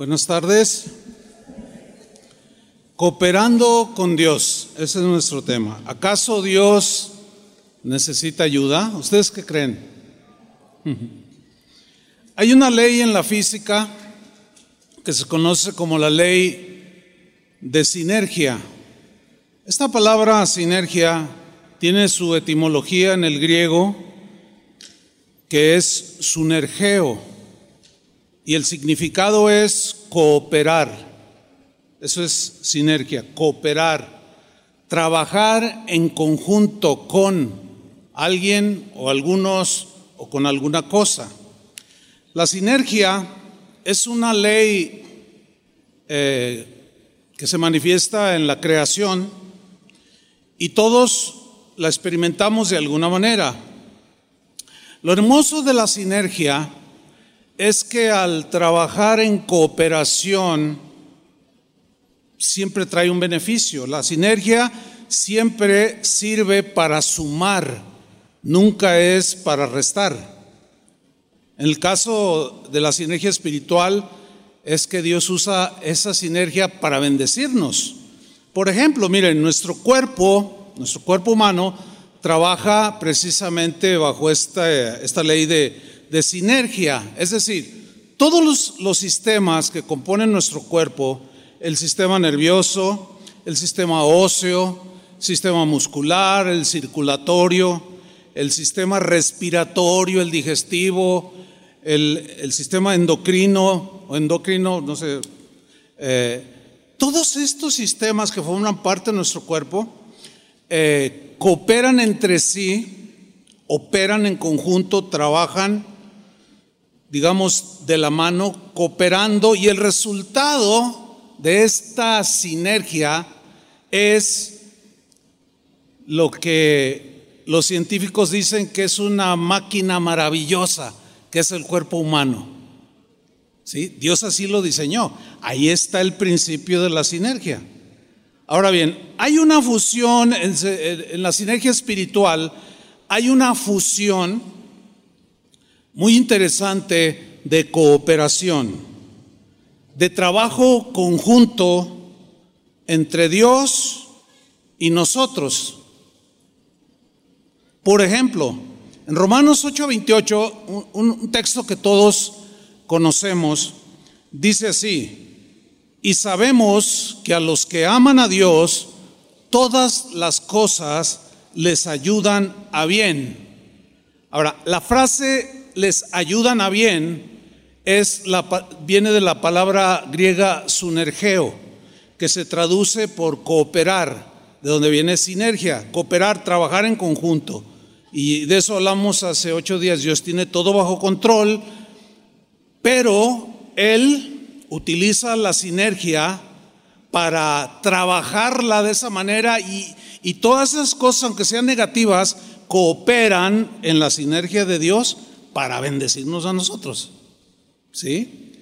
Buenas tardes. Cooperando con Dios, ese es nuestro tema. ¿Acaso Dios necesita ayuda? ¿Ustedes qué creen? Hay una ley en la física que se conoce como la ley de sinergia. Esta palabra sinergia tiene su etimología en el griego, que es sunergeo, y el significado es cooperar. Eso es sinergia, cooperar, trabajar en conjunto con alguien o algunos o con alguna cosa. La sinergia es una ley eh, que se manifiesta en la creación y todos la experimentamos de alguna manera. Lo hermoso de la sinergia es que al trabajar en cooperación, siempre trae un beneficio. La sinergia siempre sirve para sumar, nunca es para restar. En el caso de la sinergia espiritual es que Dios usa esa sinergia para bendecirnos. Por ejemplo, miren, nuestro cuerpo, nuestro cuerpo humano, trabaja precisamente bajo esta, esta ley de, de sinergia. Es decir, todos los, los sistemas que componen nuestro cuerpo, el sistema nervioso, el sistema óseo, sistema muscular, el circulatorio, el sistema respiratorio, el digestivo, el, sistema endocrino o endocrino, no sé. Eh, todos estos sistemas que forman parte de nuestro cuerpo eh, cooperan entre sí, operan en conjunto, trabajan, digamos, de la mano, cooperando y el resultado de esta sinergia es lo que los científicos dicen que es una máquina maravillosa, que es el cuerpo humano. ¿Sí? Dios así lo diseñó. Ahí está el principio de la sinergia. Ahora bien, hay una fusión en, en la sinergia espiritual, hay una fusión muy interesante de cooperación de trabajo conjunto entre Dios y nosotros. Por ejemplo, en Romanos 8:28, un, texto que todos conocemos, dice así, y sabemos que a los que aman a Dios, todas las cosas les ayudan a bien. Ahora, la frase les ayudan a bien es la, viene de la palabra griega sunergeo, que se traduce por cooperar, de donde viene sinergia, cooperar, trabajar en conjunto. Y de eso hablamos hace ocho días. Dios tiene todo bajo control, pero Él utiliza la sinergia para trabajarla de esa manera y, y todas esas cosas, aunque sean negativas, cooperan en la sinergia de Dios para bendecirnos a nosotros. ¿Sí?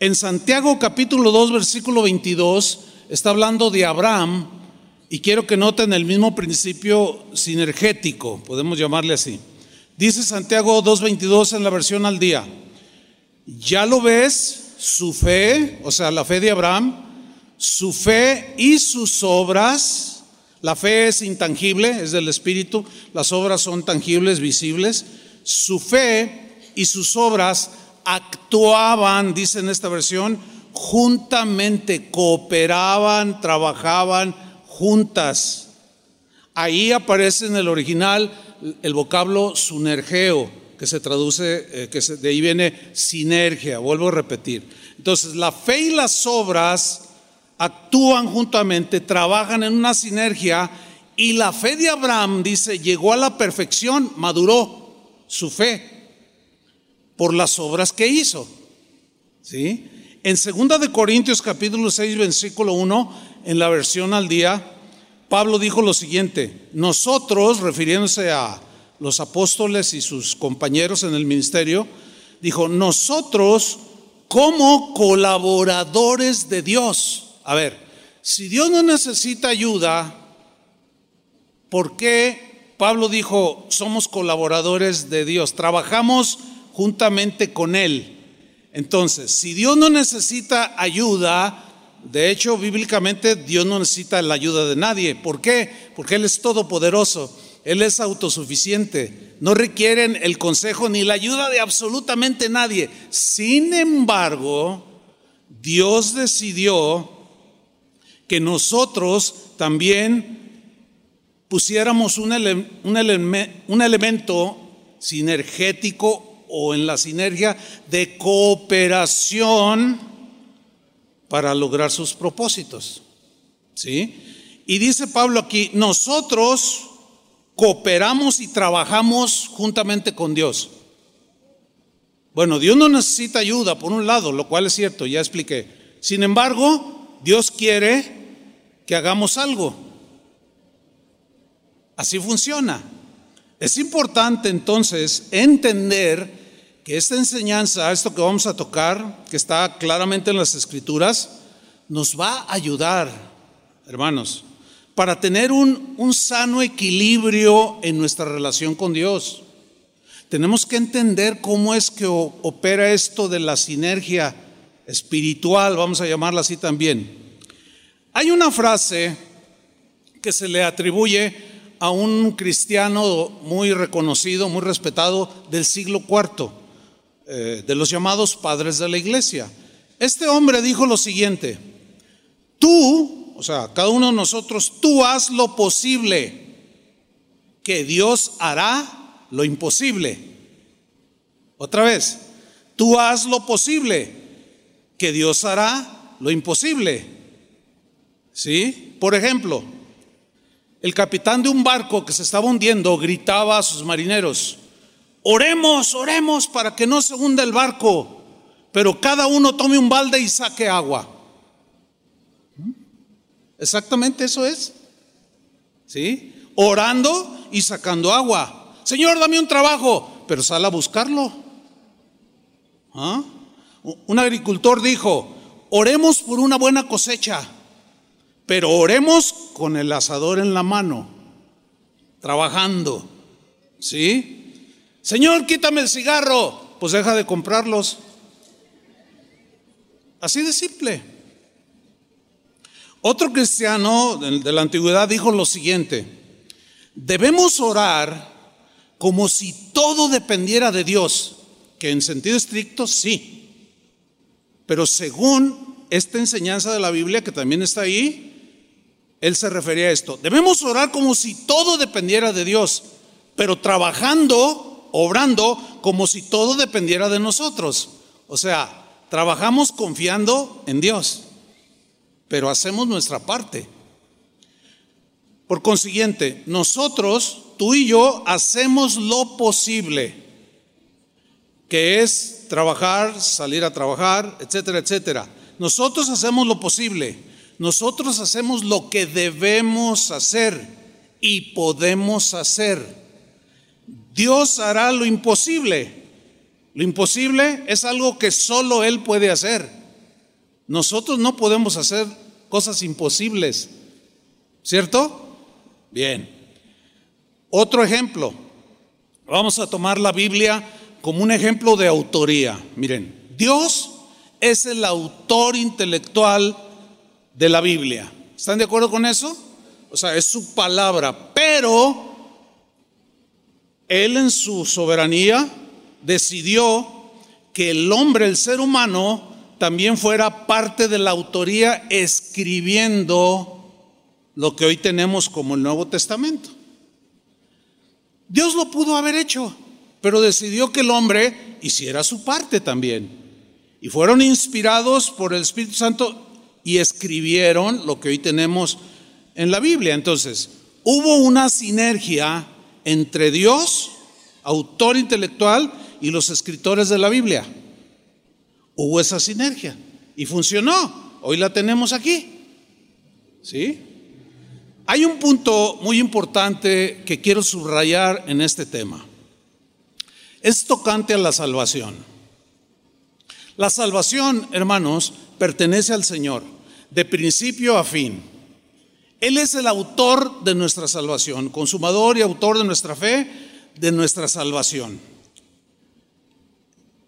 En Santiago capítulo 2 versículo 22 está hablando de Abraham y quiero que noten el mismo principio sinergético, podemos llamarle así. Dice Santiago 2.22 en la versión al día, ya lo ves, su fe, o sea, la fe de Abraham, su fe y sus obras, la fe es intangible, es del Espíritu, las obras son tangibles, visibles, su fe y sus obras actuaban, dice en esta versión, juntamente, cooperaban, trabajaban juntas. Ahí aparece en el original el vocablo sunergeo, que se traduce, eh, que de ahí viene sinergia, vuelvo a repetir. Entonces, la fe y las obras actúan juntamente, trabajan en una sinergia y la fe de Abraham, dice, llegó a la perfección, maduró su fe por las obras que hizo. ¿Sí? En 2 de Corintios capítulo 6 versículo 1 en la versión al día Pablo dijo lo siguiente, nosotros refiriéndose a los apóstoles y sus compañeros en el ministerio, dijo, nosotros como colaboradores de Dios. A ver, si Dios no necesita ayuda, ¿por qué Pablo dijo, somos colaboradores de Dios? Trabajamos juntamente con Él. Entonces, si Dios no necesita ayuda, de hecho, bíblicamente Dios no necesita la ayuda de nadie. ¿Por qué? Porque Él es todopoderoso, Él es autosuficiente, no requieren el consejo ni la ayuda de absolutamente nadie. Sin embargo, Dios decidió que nosotros también pusiéramos un, un elemento sinergético o en la sinergia de cooperación para lograr sus propósitos. ¿Sí? Y dice Pablo aquí, nosotros cooperamos y trabajamos juntamente con Dios. Bueno, Dios no necesita ayuda, por un lado, lo cual es cierto, ya expliqué. Sin embargo, Dios quiere que hagamos algo. Así funciona. Es importante entonces entender que esta enseñanza, esto que vamos a tocar, que está claramente en las escrituras, nos va a ayudar, hermanos, para tener un, un sano equilibrio en nuestra relación con Dios. Tenemos que entender cómo es que opera esto de la sinergia espiritual, vamos a llamarla así también. Hay una frase que se le atribuye a un cristiano muy reconocido, muy respetado del siglo IV, eh, de los llamados padres de la iglesia. Este hombre dijo lo siguiente, tú, o sea, cada uno de nosotros, tú haz lo posible, que Dios hará lo imposible. Otra vez, tú haz lo posible, que Dios hará lo imposible. ¿Sí? Por ejemplo, el capitán de un barco que se estaba hundiendo gritaba a sus marineros, oremos, oremos para que no se hunda el barco, pero cada uno tome un balde y saque agua. ¿Mm? Exactamente eso es. ¿Sí? Orando y sacando agua. Señor, dame un trabajo, pero sal a buscarlo. ¿Ah? Un agricultor dijo, oremos por una buena cosecha pero oremos con el asador en la mano, trabajando. ¿Sí? Señor, quítame el cigarro. Pues deja de comprarlos. Así de simple. Otro cristiano de la antigüedad dijo lo siguiente, debemos orar como si todo dependiera de Dios, que en sentido estricto sí, pero según esta enseñanza de la Biblia que también está ahí, él se refería a esto. Debemos orar como si todo dependiera de Dios, pero trabajando, obrando como si todo dependiera de nosotros. O sea, trabajamos confiando en Dios, pero hacemos nuestra parte. Por consiguiente, nosotros, tú y yo, hacemos lo posible, que es trabajar, salir a trabajar, etcétera, etcétera. Nosotros hacemos lo posible nosotros hacemos lo que debemos hacer y podemos hacer. Dios hará lo imposible. Lo imposible es algo que solo Él puede hacer. Nosotros no podemos hacer cosas imposibles. ¿Cierto? Bien. Otro ejemplo. Vamos a tomar la Biblia como un ejemplo de autoría. Miren, Dios es el autor intelectual de la Biblia. ¿Están de acuerdo con eso? O sea, es su palabra, pero Él en su soberanía decidió que el hombre, el ser humano, también fuera parte de la autoría escribiendo lo que hoy tenemos como el Nuevo Testamento. Dios lo pudo haber hecho, pero decidió que el hombre hiciera su parte también. Y fueron inspirados por el Espíritu Santo y escribieron lo que hoy tenemos en la Biblia. Entonces, hubo una sinergia entre Dios, autor intelectual, y los escritores de la Biblia. Hubo esa sinergia y funcionó. Hoy la tenemos aquí. ¿Sí? Hay un punto muy importante que quiero subrayar en este tema. Es tocante a la salvación. La salvación, hermanos, pertenece al Señor, de principio a fin. Él es el autor de nuestra salvación, consumador y autor de nuestra fe, de nuestra salvación.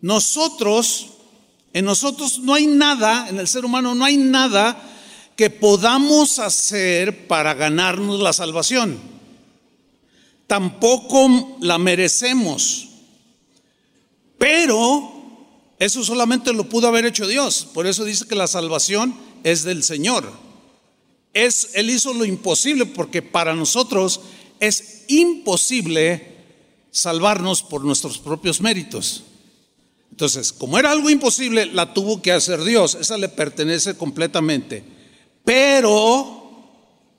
Nosotros En nosotros no hay nada, en el ser humano no hay nada que podamos hacer para ganarnos la salvación. Tampoco la merecemos. Pero eso solamente lo pudo haber hecho Dios. Por eso dice que la salvación es del Señor. Es, él hizo lo imposible porque para nosotros es imposible salvarnos por nuestros propios méritos. Entonces, como era algo imposible, la tuvo que hacer Dios. Esa le pertenece completamente. Pero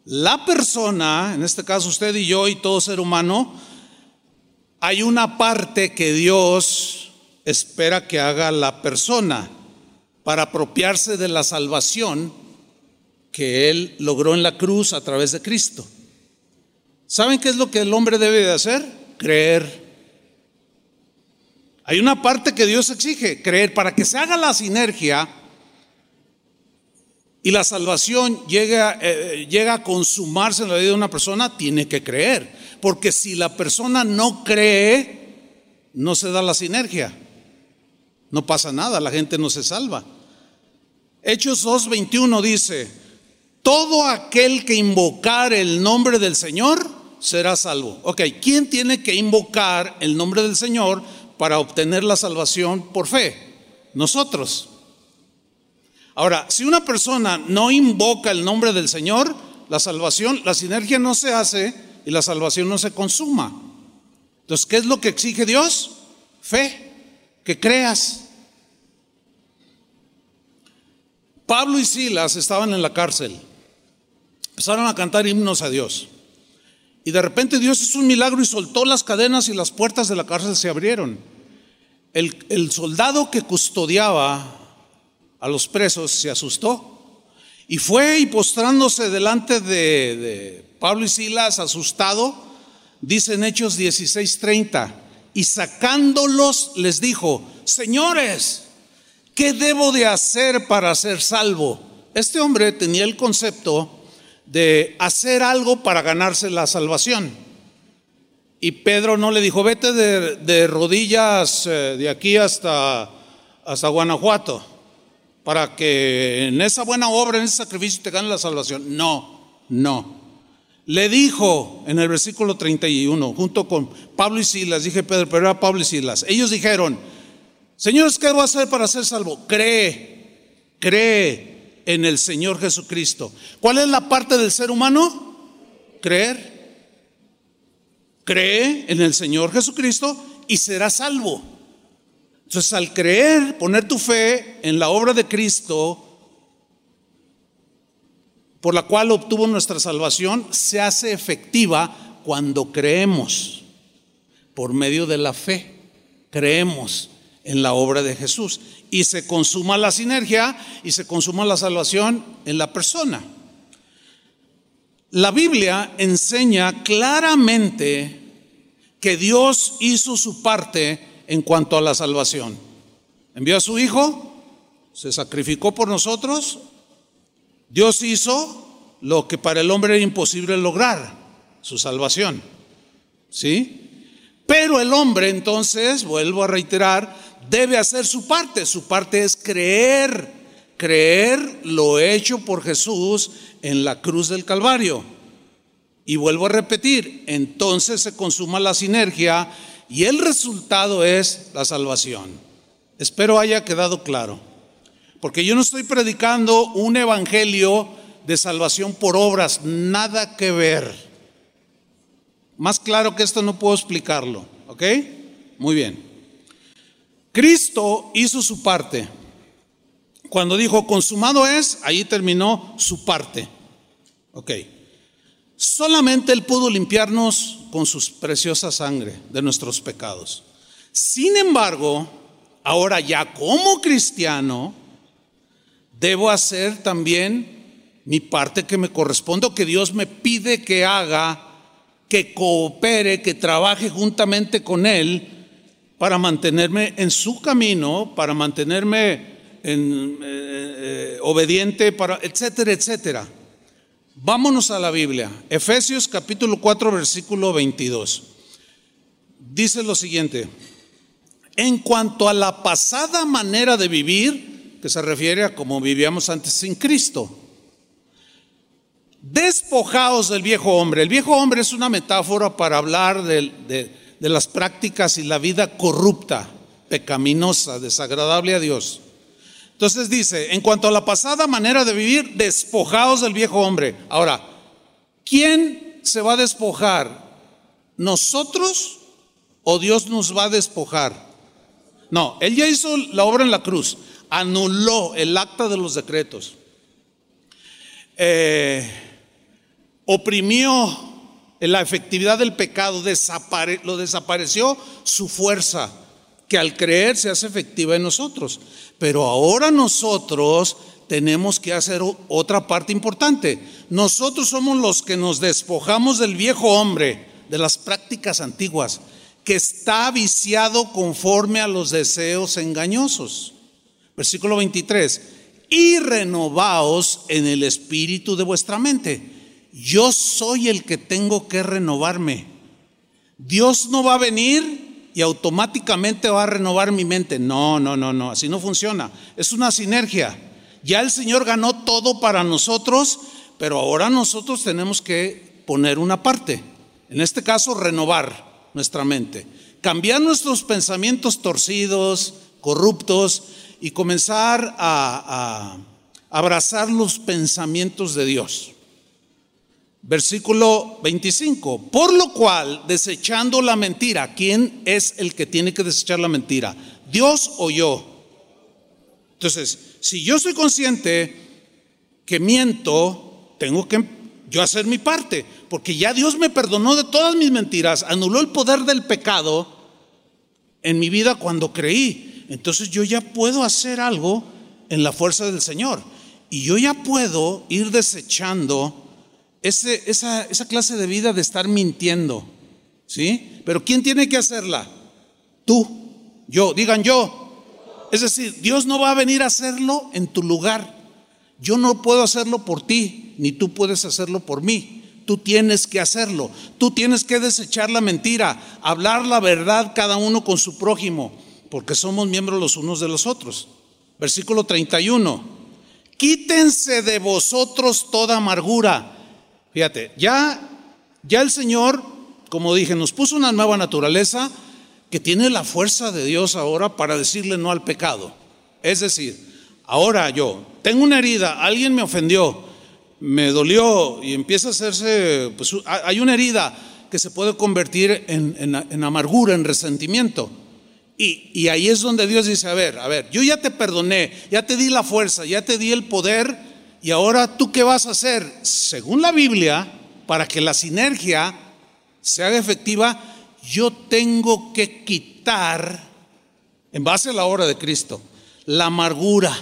la persona, en este caso usted y yo y todo ser humano, hay una parte que Dios espera que haga la persona para apropiarse de la salvación que Él logró en la cruz a través de Cristo. ¿Saben qué es lo que el hombre debe de hacer? Creer. Hay una parte que Dios exige, creer, para que se haga la sinergia y la salvación llega, eh, llega a consumarse en la vida de una persona, tiene que creer. Porque si la persona no cree, no se da la sinergia. No pasa nada, la gente no se salva. Hechos 2.21 dice, todo aquel que invocar el nombre del Señor será salvo. Ok, ¿quién tiene que invocar el nombre del Señor para obtener la salvación por fe? Nosotros. Ahora, si una persona no invoca el nombre del Señor, la salvación, la sinergia no se hace y la salvación no se consuma. Entonces, ¿qué es lo que exige Dios? Fe, que creas. Pablo y Silas estaban en la cárcel. Empezaron a cantar himnos a Dios. Y de repente Dios hizo un milagro y soltó las cadenas y las puertas de la cárcel se abrieron. El, el soldado que custodiaba a los presos, se asustó y fue y postrándose delante de, Pablo y Silas, asustado, dice en Hechos 16:30, y sacándolos les dijo, señores, ¿qué debo de hacer para ser salvo? Este hombre tenía el concepto de hacer algo para ganarse la salvación. Y Pedro no le dijo, vete de, rodillas eh, de aquí hasta, hasta Guanajuato para que en esa buena obra, en ese sacrificio te gane la salvación. No, no. Le dijo en el versículo 31, junto con Pablo y Silas, dije Pedro, pero era Pablo y Silas. Ellos dijeron, señores, ¿qué voy a hacer para ser salvo? Cree, cree en el Señor Jesucristo. ¿Cuál es la parte del ser humano? Creer. Cree en el Señor Jesucristo y será salvo. Entonces, al creer, poner tu fe en la obra de Cristo, por la cual obtuvo nuestra salvación, se hace efectiva cuando creemos, por medio de la fe. Creemos en la obra de Jesús y se consuma la sinergia y se consuma la salvación en la persona. La Biblia enseña claramente que Dios hizo su parte en cuanto a la salvación. Envió a su Hijo, se sacrificó por nosotros, Dios hizo lo que para el hombre era imposible lograr, su salvación. ¿Sí? Pero el hombre entonces, vuelvo a reiterar, debe hacer su parte. Su parte es creer, creer lo hecho por Jesús en la cruz del Calvario. Y vuelvo a repetir, entonces se consuma la sinergia y el resultado es la salvación. Espero haya quedado claro. Porque yo no estoy predicando un evangelio de salvación por obras, nada que ver. Más claro que esto no puedo explicarlo, ¿ok? Muy bien. Cristo hizo su parte. Cuando dijo consumado es, ahí terminó su parte. Ok. Solamente Él pudo limpiarnos con su preciosa sangre de nuestros pecados. Sin embargo, ahora ya como cristiano, debo hacer también mi parte que me corresponde, que Dios me pide que haga, que coopere, que trabaje juntamente con Él para mantenerme en su camino, para mantenerme en, eh, eh, obediente, para, etcétera, etcétera. Vámonos a la Biblia. Efesios capítulo 4, versículo 22. Dice lo siguiente. en cuanto a la pasada manera de vivir, que se refiere a cómo vivíamos antes sin Cristo. Despojaos del viejo hombre. El viejo hombre es una metáfora para hablar de, de las prácticas y la vida corrupta, pecaminosa, desagradable a Dios. Entonces dice, en cuanto a la pasada manera de vivir, despojaos del viejo hombre. Ahora, ¿quién se va a despojar? ¿Nosotros o Dios nos va a despojar? No, Él ya hizo la obra en la cruz, anuló el acta de los decretos, eh, oprimió la efectividad del pecado, lo desapareció su fuerza, que al creer se hace efectiva en nosotros. Pero ahora nosotros tenemos que hacer otra parte importante. Nosotros somos los que nos despojamos del viejo hombre, de las prácticas antiguas, que está viciado conforme a los deseos engañosos. Versículo 23. Y renovaos en el espíritu de vuestra mente. Yo soy el que tengo que renovarme. Dios no va a venir y automáticamente va a renovar mi mente. No, no, no, no, así no funciona. Es una sinergia. Ya el Señor ganó todo para nosotros, pero ahora nosotros tenemos que poner una parte. En este caso, renovar nuestra mente. Cambiar nuestros pensamientos torcidos, corruptos, y comenzar a, abrazar los pensamientos de Dios. Versículo 25. Por lo cual, desechando la mentira, ¿quién es el que tiene que desechar la mentira? ¿Dios o yo? Entonces, si yo soy consciente que miento, tengo que yo hacer mi parte, porque ya Dios me perdonó de todas mis mentiras, anuló el poder del pecado en mi vida cuando creí. Entonces yo ya puedo hacer algo en la fuerza del Señor. Y yo ya puedo ir desechando esa, esa clase de vida de estar mintiendo. ¿Sí? Pero ¿quién tiene que hacerla? Tú, yo, digan yo. Es decir, Dios no va a venir a hacerlo en tu lugar. Yo no puedo hacerlo por ti, ni tú puedes hacerlo por mí. Tú tienes que hacerlo. Tú tienes que desechar la mentira, hablar la verdad cada uno con su prójimo, porque somos miembros los unos de los otros. Versículo 31. Quítense de vosotros toda amargura Fíjate, ya, ya el Señor, como dije, nos puso una nueva naturaleza que tiene la fuerza de Dios ahora para decirle no al pecado. Es decir, ahora yo tengo una herida, alguien me ofendió, me dolió y empieza a hacerse, pues hay una herida que se puede convertir en, amargura, en resentimiento. Y, ahí es donde Dios dice, a ver, a ver, yo ya te perdoné, ya te di la fuerza, ya te di el poder y ahora tú qué vas a hacer? Según la Biblia, para que la sinergia se haga efectiva, yo tengo que quitar, en base a la obra de Cristo, la amargura.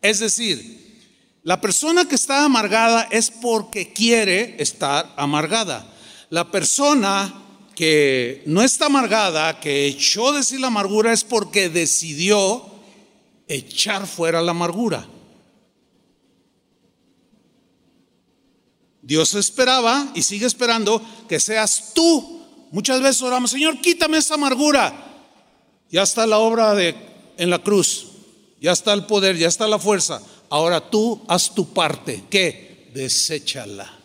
Es decir, la persona que está amargada es porque quiere estar amargada. La persona que no está amargada, que echó de sí la amargura, es porque decidió echar fuera la amargura. Dios esperaba y sigue esperando que seas tú. Muchas veces oramos, Señor, quítame esa amargura. Ya está la obra de en la cruz. Ya está el poder, ya está la fuerza. Ahora tú haz tu parte. ¿Qué? Deséchala.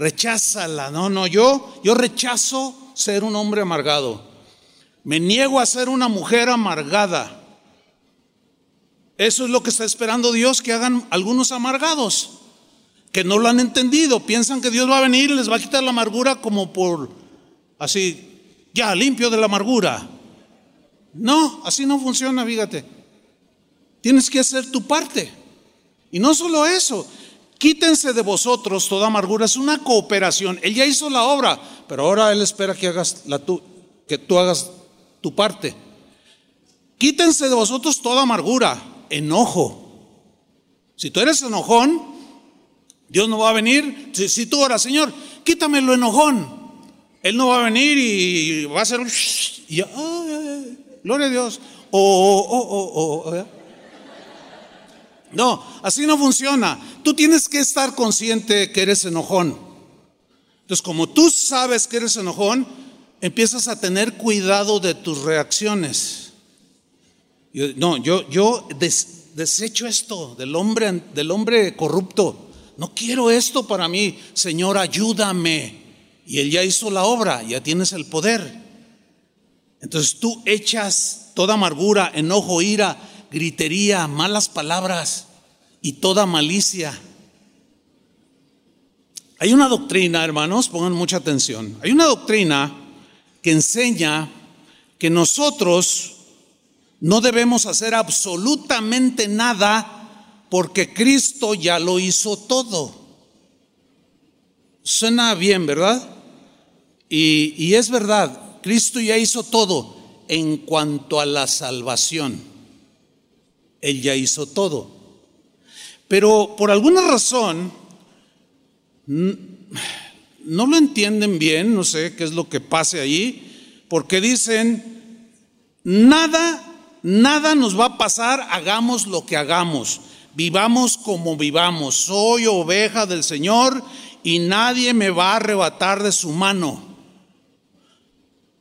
Recházala. No, no, yo yo rechazo ser un hombre amargado. Me niego a ser una mujer amargada. Eso es lo que está esperando Dios que hagan algunos amargados que no lo han entendido, piensan que Dios va a venir y les va a quitar la amargura como por así, ya limpio de la amargura. No, así no funciona, fíjate. Tienes que hacer tu parte. Y no solo eso, quítense de vosotros toda amargura, es una cooperación. Él ya hizo la obra, pero ahora Él espera que, hagas que tú hagas tu parte. Quítense de vosotros toda amargura, enojo. Si tú eres enojón, Dios no va a venir. Si, tú oras, Señor, quítame lo enojón. Él no va a venir y va a ser un... Gloria a Dios. No, así no funciona. Tú tienes que estar consciente que eres enojón. Entonces, como tú sabes que eres enojón, empiezas a tener cuidado de tus reacciones. no, yo, yo desecho esto del hombre, del hombre corrupto. No quiero esto para mí. Señor, ayúdame. Y Él ya hizo la obra, ya tienes el poder. Entonces tú echas toda amargura, enojo, ira, gritería, malas palabras y toda malicia. Hay una doctrina, hermanos, pongan mucha atención. Hay una doctrina que enseña que nosotros no debemos hacer absolutamente nada porque Cristo ya lo hizo todo. Suena bien, ¿verdad? Y, y, es verdad, Cristo ya hizo todo en cuanto a la salvación. Él ya hizo todo. Pero por alguna razón, no lo entienden bien, no sé qué es lo que pase ahí, porque dicen, nada, nada nos va a pasar, hagamos lo que hagamos, vivamos como vivamos, soy oveja del Señor y nadie me va a arrebatar de su mano.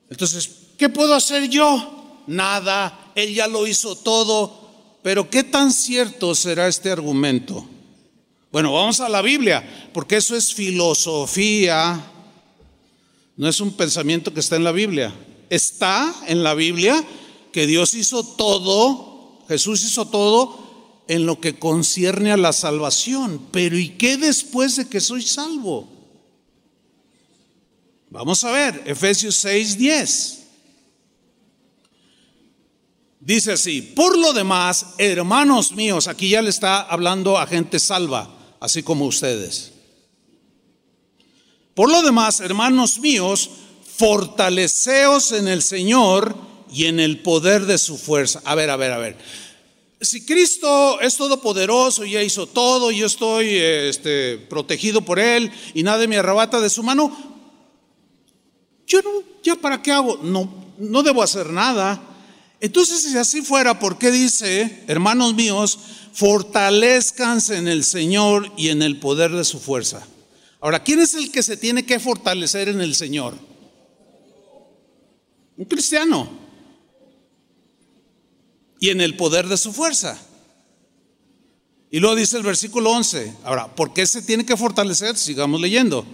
Entonces, ¿qué puedo hacer yo? Nada, Él ya lo hizo todo, pero ¿qué tan cierto será este argumento? Bueno, vamos a la Biblia, porque eso es filosofía, no es un pensamiento que está en la Biblia. Está en la Biblia que Dios hizo todo, Jesús hizo todo en lo que concierne a la salvación. Pero ¿y qué después de que soy salvo? Vamos a ver, Efesios 6, 10. Dice así, por lo demás, hermanos míos, aquí ya le está hablando a gente salva así como ustedes. Por lo demás, hermanos míos, fortaleceos en el Señor y en el poder de su fuerza. A ver, a ver, a ver. Si Cristo es todopoderoso y ya hizo todo, yo estoy este, protegido por Él y nadie me arrebata de su mano, yo no, ya para qué hago, no, no debo hacer nada. Entonces, si así fuera, ¿por qué dice, hermanos míos, fortalezcanse en el Señor y en el poder de su fuerza? Ahora, ¿quién es el que se tiene que fortalecer en el Señor? Un cristiano. Y en el poder de su fuerza. Y luego dice el versículo 11. Ahora, ¿por qué se tiene que fortalecer? Sigamos leyendo.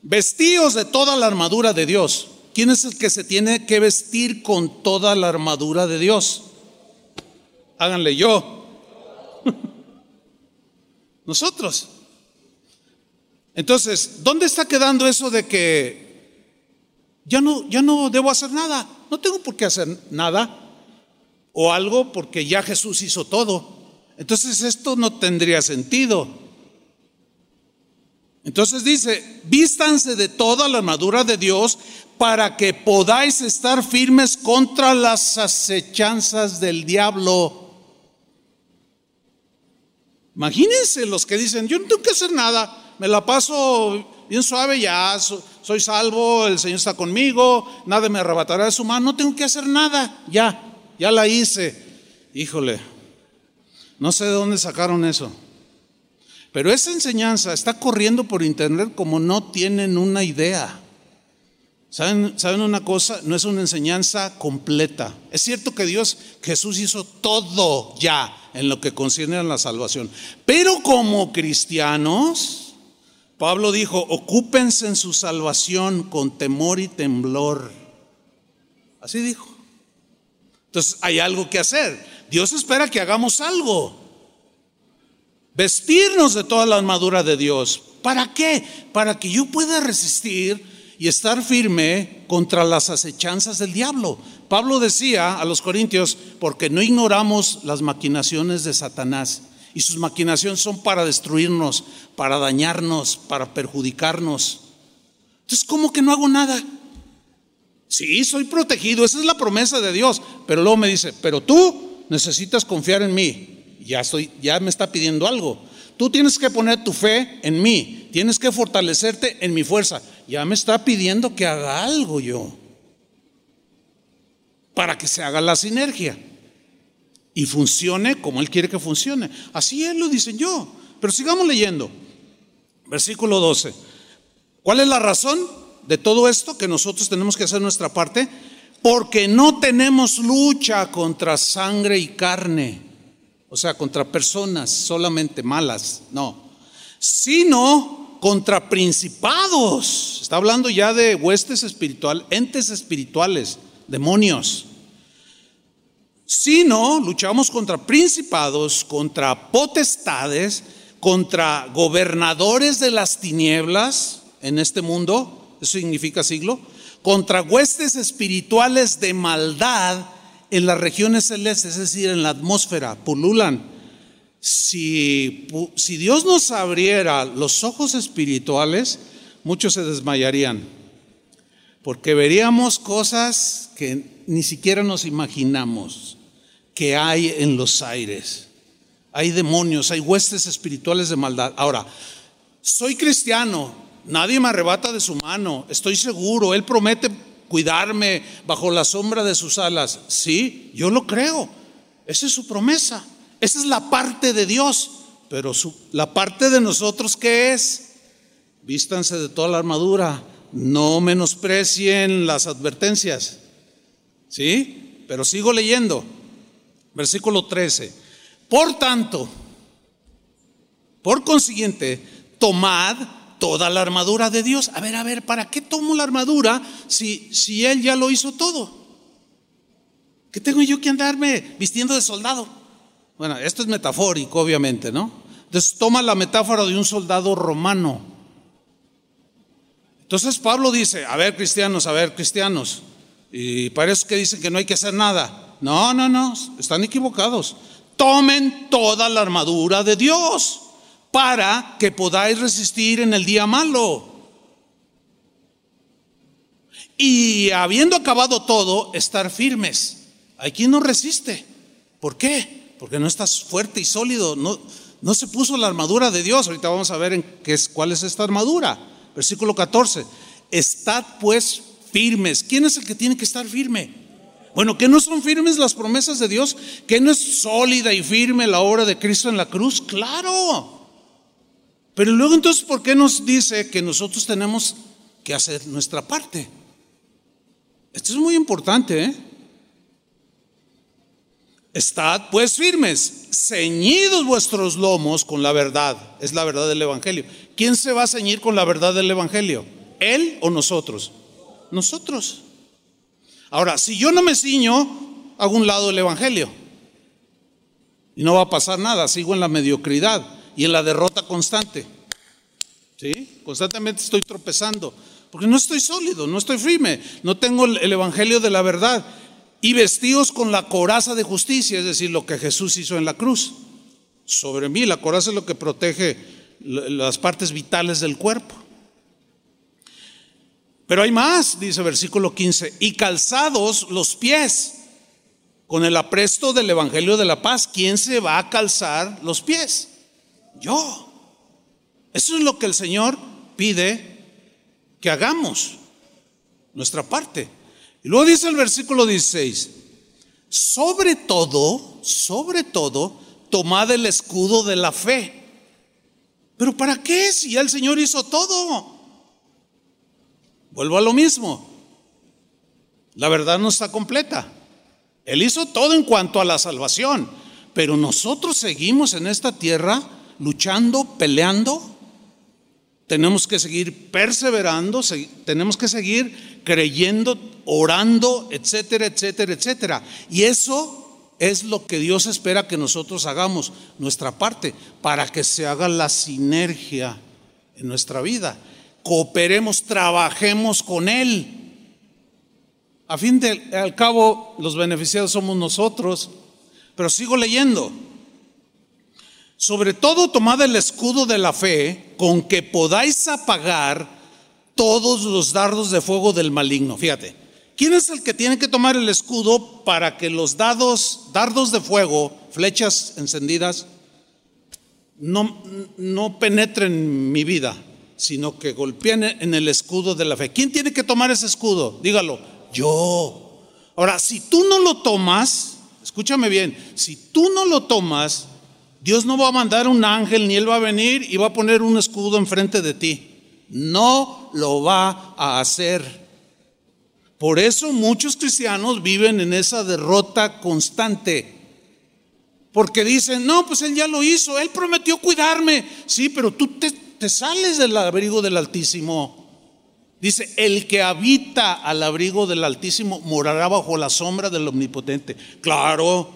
Vestíos de toda la armadura de Dios ¿Quién es el que se tiene que vestir con toda la armadura de Dios? Háganle yo. Nosotros. Entonces, ¿dónde está quedando eso de que ya no, ya no debo hacer nada? No tengo por qué hacer nada o algo porque ya Jesús hizo todo. Entonces esto no tendría sentido. Entonces dice, vístanse de toda la armadura de Dios para que podáis estar firmes contra las acechanzas del diablo. Imagínense los que dicen, yo no tengo que hacer nada, me la paso bien suave, ya soy salvo, el Señor está conmigo, nada me arrebatará de su mano, no tengo que hacer nada, ya, ya la hice. Híjole, no sé de dónde sacaron eso. Pero esa enseñanza está corriendo por internet como no tienen una idea. ¿Saben, una cosa? No es una enseñanza completa. Es cierto que Dios, Jesús hizo todo ya en lo que concierne a la salvación. Pero como cristianos, Pablo dijo, ocúpense en su salvación con temor y temblor. Así dijo. Entonces hay algo que hacer. Dios espera que hagamos algo. Vestirnos de toda la armadura de Dios. ¿Para qué? Para que yo pueda resistir y estar firme contra las acechanzas del diablo. Pablo decía a los corintios, porque no ignoramos las maquinaciones de Satanás. Y sus maquinaciones son para destruirnos, para dañarnos, para perjudicarnos. Entonces, ¿cómo que no hago nada? Sí, soy protegido, esa es la promesa de Dios. Pero luego me dice, pero tú necesitas confiar en mí. Ya, estoy, ya me está pidiendo algo. Tú tienes que poner tu fe en mí, tienes que fortalecerte en mi fuerza. Ya me está pidiendo que haga algo yo para que se haga la sinergia y funcione como Él quiere que funcione. Así Él lo diseñó. Pero sigamos leyendo. Versículo 12. ¿Cuál es la razón? de todo esto que nosotros tenemos que hacer nuestra parte, porque no tenemos lucha contra sangre y carne, o sea, contra personas solamente malas, no, sino contra principados. Está hablando ya de huestes espirituales, entes espirituales, demonios. Sino luchamos contra principados, contra potestades, contra gobernadores de las tinieblas en este mundo, eso significa siglo, contra huestes espirituales de maldad en las regiones celestes, es decir, en la atmósfera, pululan. Si, si Dios nos abriera los ojos espirituales, muchos se desmayarían, porque veríamos cosas que ni siquiera nos imaginamos que hay en los aires. Hay demonios, hay huestes espirituales de maldad. Ahora, soy cristiano, nadie me arrebata de su mano, estoy seguro, Él promete cuidarme bajo la sombra de sus alas. Sí, yo lo creo, esa es su promesa, esa es la parte de Dios, pero la parte de nosotros ¿qué es? Vístanse de toda la armadura, no menosprecien las advertencias. ¿Sí? Pero sigo leyendo. Versículo 13. Por tanto, por consiguiente, tomad toda la armadura de Dios. A ver, a ver, ¿para qué tomo la armadura si, si Él ya lo hizo todo? ¿Qué tengo yo que andarme vistiendo de soldado? Bueno, esto es metafórico, obviamente, ¿no? Entonces toma la metáfora de un soldado romano. Entonces Pablo dice, a ver cristianos, a ver cristianos, y parece que dicen que no hay que hacer nada. No, no, no, están equivocados tomen toda la armadura de Dios para que podáis resistir en el día malo. Y habiendo acabado todo, estar firmes. Hay quien no resiste. ¿Por qué? Porque no estás fuerte y sólido. No, no se puso la armadura de Dios. Ahorita vamos a ver en qué es, cuál es esta armadura. Versículo 14. Estad pues firmes. ¿Quién es el que tiene que estar firme? Bueno, que no son firmes las promesas de Dios, que no es sólida y firme la obra de Cristo en la cruz, claro. Pero luego entonces, ¿por qué nos dice que nosotros tenemos que hacer nuestra parte? Esto es muy importante, ¿eh? Estad pues firmes, ceñidos vuestros lomos con la verdad, es la verdad del Evangelio. ¿Quién se va a ceñir con la verdad del Evangelio? ¿Él o nosotros? Nosotros. Ahora, si yo no me ciño, hago un lado el Evangelio. Y no va a pasar nada, sigo en la mediocridad y en la derrota constante. ¿Sí? Constantemente estoy tropezando, porque no estoy sólido, no estoy firme, no tengo el Evangelio de la verdad. Y vestidos con la coraza de justicia, es decir, lo que Jesús hizo en la cruz. Sobre mí, la coraza es lo que protege las partes vitales del cuerpo. Pero hay más, dice versículo 15, y calzados los pies con el apresto del Evangelio de la Paz. ¿Quién se va a calzar los pies? Yo. Eso es lo que el Señor pide que hagamos, nuestra parte. Y luego dice el versículo 16, sobre todo, sobre todo, tomad el escudo de la fe. ¿Pero para qué si ya el Señor hizo todo? Vuelvo a lo mismo. La verdad no está completa. Él hizo todo en cuanto a la salvación, pero nosotros seguimos en esta tierra luchando, peleando. Tenemos que seguir perseverando, tenemos que seguir creyendo, orando, etcétera, etcétera, etcétera. Y eso es lo que Dios espera que nosotros hagamos, nuestra parte, para que se haga la sinergia en nuestra vida cooperemos, trabajemos con Él. A fin de al cabo, los beneficiados somos nosotros. Pero sigo leyendo. Sobre todo tomad el escudo de la fe con que podáis apagar todos los dardos de fuego del maligno. Fíjate, ¿quién es el que tiene que tomar el escudo para que los dados, dardos de fuego, flechas encendidas, no, no penetren mi vida? sino que golpean en el escudo de la fe. ¿Quién tiene que tomar ese escudo? Dígalo, yo. Ahora, si tú no lo tomas, escúchame bien, si tú no lo tomas, Dios no va a mandar un ángel ni él va a venir y va a poner un escudo enfrente de ti. No lo va a hacer. Por eso muchos cristianos viven en esa derrota constante. Porque dicen, no, pues Él ya lo hizo, Él prometió cuidarme. Sí, pero tú te, te sales del abrigo del Altísimo. Dice, el que habita al abrigo del Altísimo morará bajo la sombra del Omnipotente. Claro,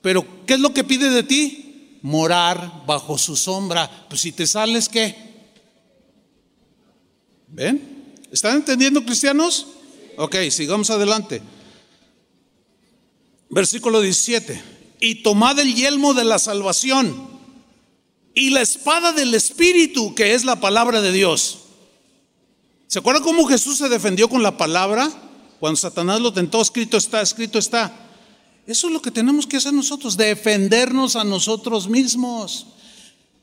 pero ¿qué es lo que pide de ti? Morar bajo su sombra. Pues si te sales, ¿qué? ¿Ven? ¿Están entendiendo, cristianos? Ok, sigamos adelante. Versículo 17. Y tomad el yelmo de la salvación y la espada del Espíritu, que es la palabra de Dios. ¿Se acuerdan cómo Jesús se defendió con la palabra? Cuando Satanás lo tentó, escrito está, escrito está. Eso es lo que tenemos que hacer nosotros, defendernos a nosotros mismos.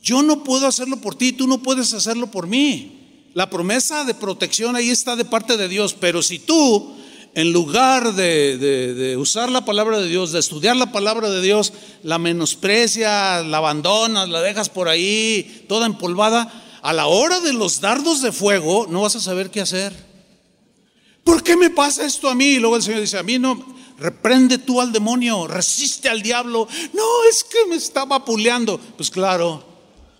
Yo no puedo hacerlo por ti, tú no puedes hacerlo por mí. La promesa de protección ahí está de parte de Dios, pero si tú, en lugar de, usar la palabra de Dios, de estudiar la palabra de Dios, la menosprecias, la abandonas, la dejas por ahí, toda empolvada, a la hora de los dardos de fuego no vas a saber qué hacer. ¿Por qué me pasa esto a mí? Y luego el Señor dice, a mí no, reprende tú al demonio, resiste al diablo. No, es que me estaba puleando. Pues claro,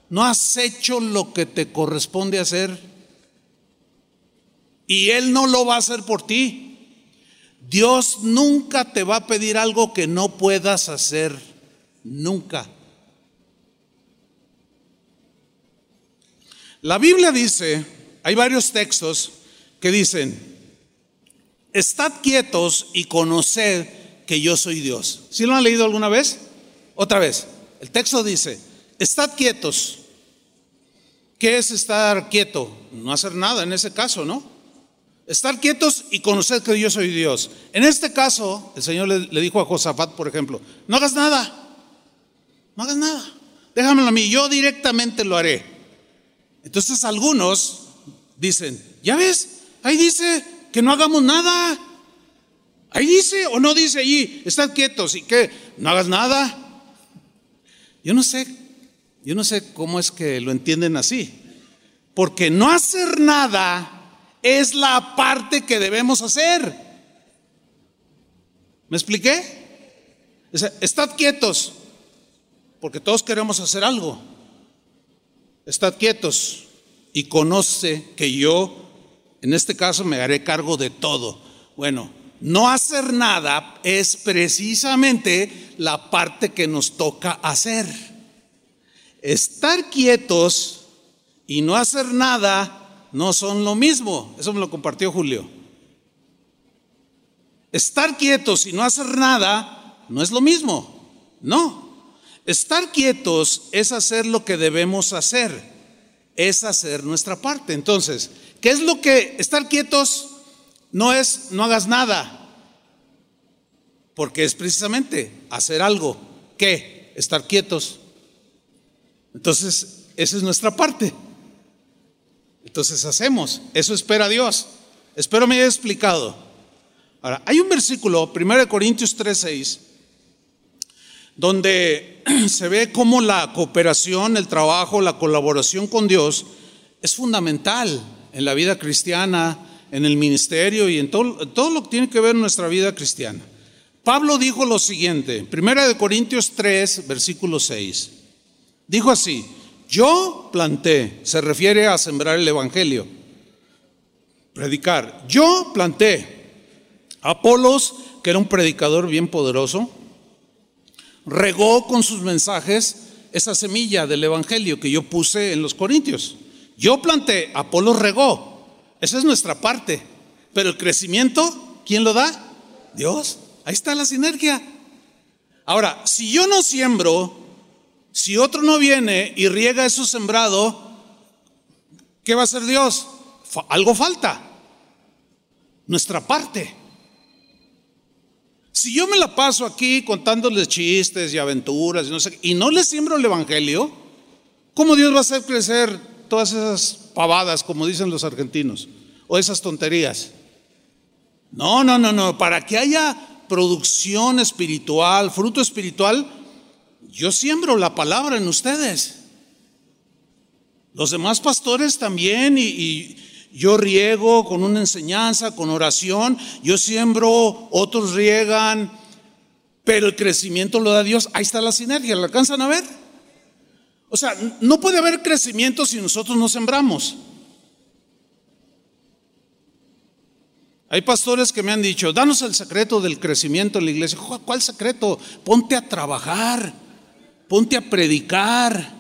no has hecho lo que te corresponde hacer. Y Él no lo va a hacer por ti. Dios nunca te va a pedir algo que no puedas hacer. Nunca. La Biblia dice, hay varios textos que dicen, estad quietos y conoced que yo soy Dios. ¿Sí lo han leído alguna vez? Otra vez. El texto dice, estad quietos. ¿Qué es estar quieto? No hacer nada en ese caso, ¿no? Estar quietos y conocer que yo soy Dios. En este caso, el Señor le, dijo a Josafat, por ejemplo, no hagas nada, no hagas nada, déjamelo a mí, yo directamente lo haré. Entonces algunos dicen, ya ves, ahí dice que no hagamos nada. Ahí dice o no dice allí, estad quietos y que no hagas nada. Yo no sé, yo no sé cómo es que lo entienden así. Porque no hacer nada es la parte que debemos hacer. ¿Me expliqué? estad quietos, porque todos queremos hacer algo. Estad quietos y conoce que yo, en este caso, me haré cargo de todo. Bueno, no hacer nada es precisamente la parte que nos toca hacer. Estar quietos y no hacer nada no son lo mismo. Eso me lo compartió Julio. Estar quietos y no hacer nada no es lo mismo. No. Estar quietos es hacer lo que debemos hacer. Es hacer nuestra parte. Entonces, ¿qué es lo que estar quietos no es no hagas nada? Porque es precisamente hacer algo. ¿Qué? Estar quietos. Entonces, esa es nuestra parte. Entonces hacemos, eso espera Dios. Espero me haya explicado. Ahora, hay un versículo, 1 Corintios 3:6, donde se ve cómo la cooperación, el trabajo, la colaboración con Dios es fundamental en la vida cristiana, en el ministerio y en todo, todo lo que tiene que ver nuestra vida cristiana. Pablo dijo lo siguiente, 1 Corintios 3, versículo 6. Dijo así, yo planté, se refiere a sembrar el Evangelio, predicar. Yo planté. Apolos, que era un predicador bien poderoso, regó con sus mensajes esa semilla del Evangelio que yo puse en los Corintios. Yo planté, Apolos regó. Esa es nuestra parte. Pero el crecimiento, ¿quién lo da? Dios. Ahí está la sinergia. Ahora, si yo no siembro, si otro no viene y riega eso sembrado, ¿qué va a hacer Dios? Algo falta. Nuestra parte. Si yo me la paso aquí contándoles chistes y aventuras y no sé, y no les siembro el evangelio, ¿cómo Dios va a hacer crecer todas esas pavadas, como dicen los argentinos, o esas tonterías? No, no, no, no. Para que haya producción espiritual, fruto espiritual, yo siembro la palabra en ustedes. Los demás pastores también y, yo riego con una enseñanza, con oración, yo siembro, otros riegan, pero el crecimiento lo da Dios. Ahí está la sinergia, ¿la alcanzan a ver? O sea, no puede haber crecimiento si nosotros no sembramos. Hay pastores que me han dicho, danos el secreto del crecimiento en la iglesia. ¿Cuál secreto? Ponte a trabajar, ponte a predicar,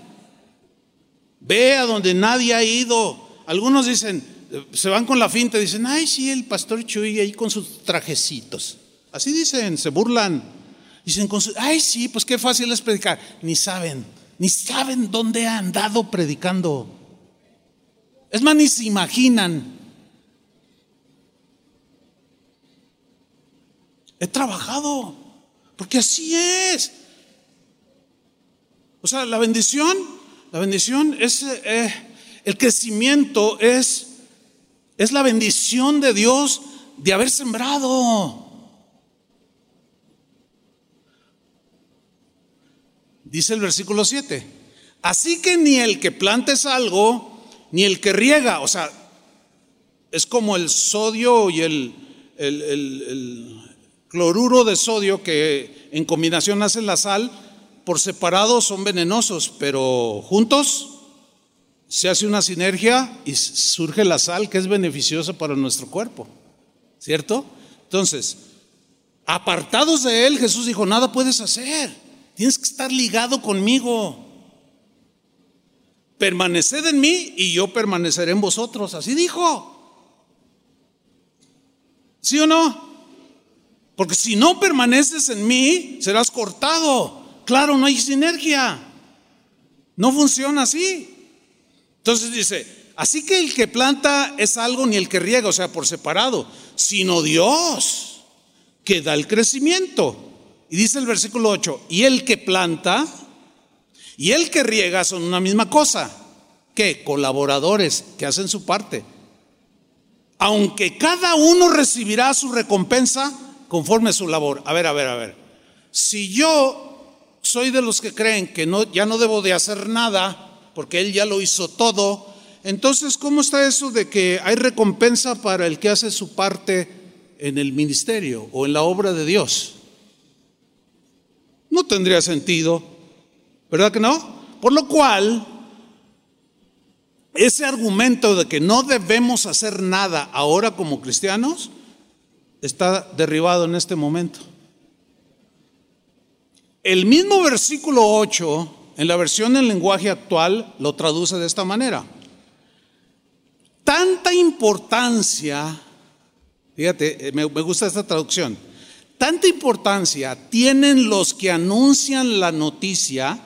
ve a donde nadie ha ido. Algunos dicen, se van con la finta, dicen, ay, sí, el pastor Chuy ahí con sus trajecitos. Así dicen, se burlan. Dicen, ay, sí, pues qué fácil es predicar. Ni saben, ni saben dónde ha andado predicando. Es más, ni se imaginan. He trabajado, porque así es. O sea, la bendición, la bendición es, eh, el crecimiento es, es la bendición de Dios de haber sembrado. Dice el versículo 7. Así que ni el que planta es algo, ni el que riega, o sea, es como el sodio y el, el, cloruro de sodio que en combinación hacen la sal, por separado son venenosos, pero juntos se hace una sinergia y surge la sal que es beneficiosa para nuestro cuerpo. ¿Cierto? Entonces, apartados de él, Jesús dijo, nada puedes hacer. Tienes que estar ligado conmigo. Permaneced en mí y yo permaneceré en vosotros. Así dijo. ¿Sí o no? Porque si no permaneces en mí, serás cortado. Claro, no hay sinergia. No funciona así. Entonces dice, así que el que planta es algo ni el que riega, o sea, por separado, sino Dios que da el crecimiento. Y dice el versículo 8, y el que planta y el que riega son una misma cosa. que Colaboradores que hacen su parte. Aunque cada uno recibirá su recompensa conforme a su labor. A ver, a ver, a ver. Si yo soy de los que creen que no, ya no debo de hacer nada, porque Él ya lo hizo todo, entonces, ¿cómo está eso de que hay recompensa para el que hace su parte en el ministerio o en la obra de Dios? No tendría sentido, ¿verdad que no? Por lo cual, ese argumento de que no debemos hacer nada ahora como cristianos, está derribado en este momento. El mismo versículo 8, en la versión en lenguaje actual, lo traduce de esta manera. Tanta importancia, fíjate, eh, me, gusta esta traducción, tanta importancia tienen los que anuncian la noticia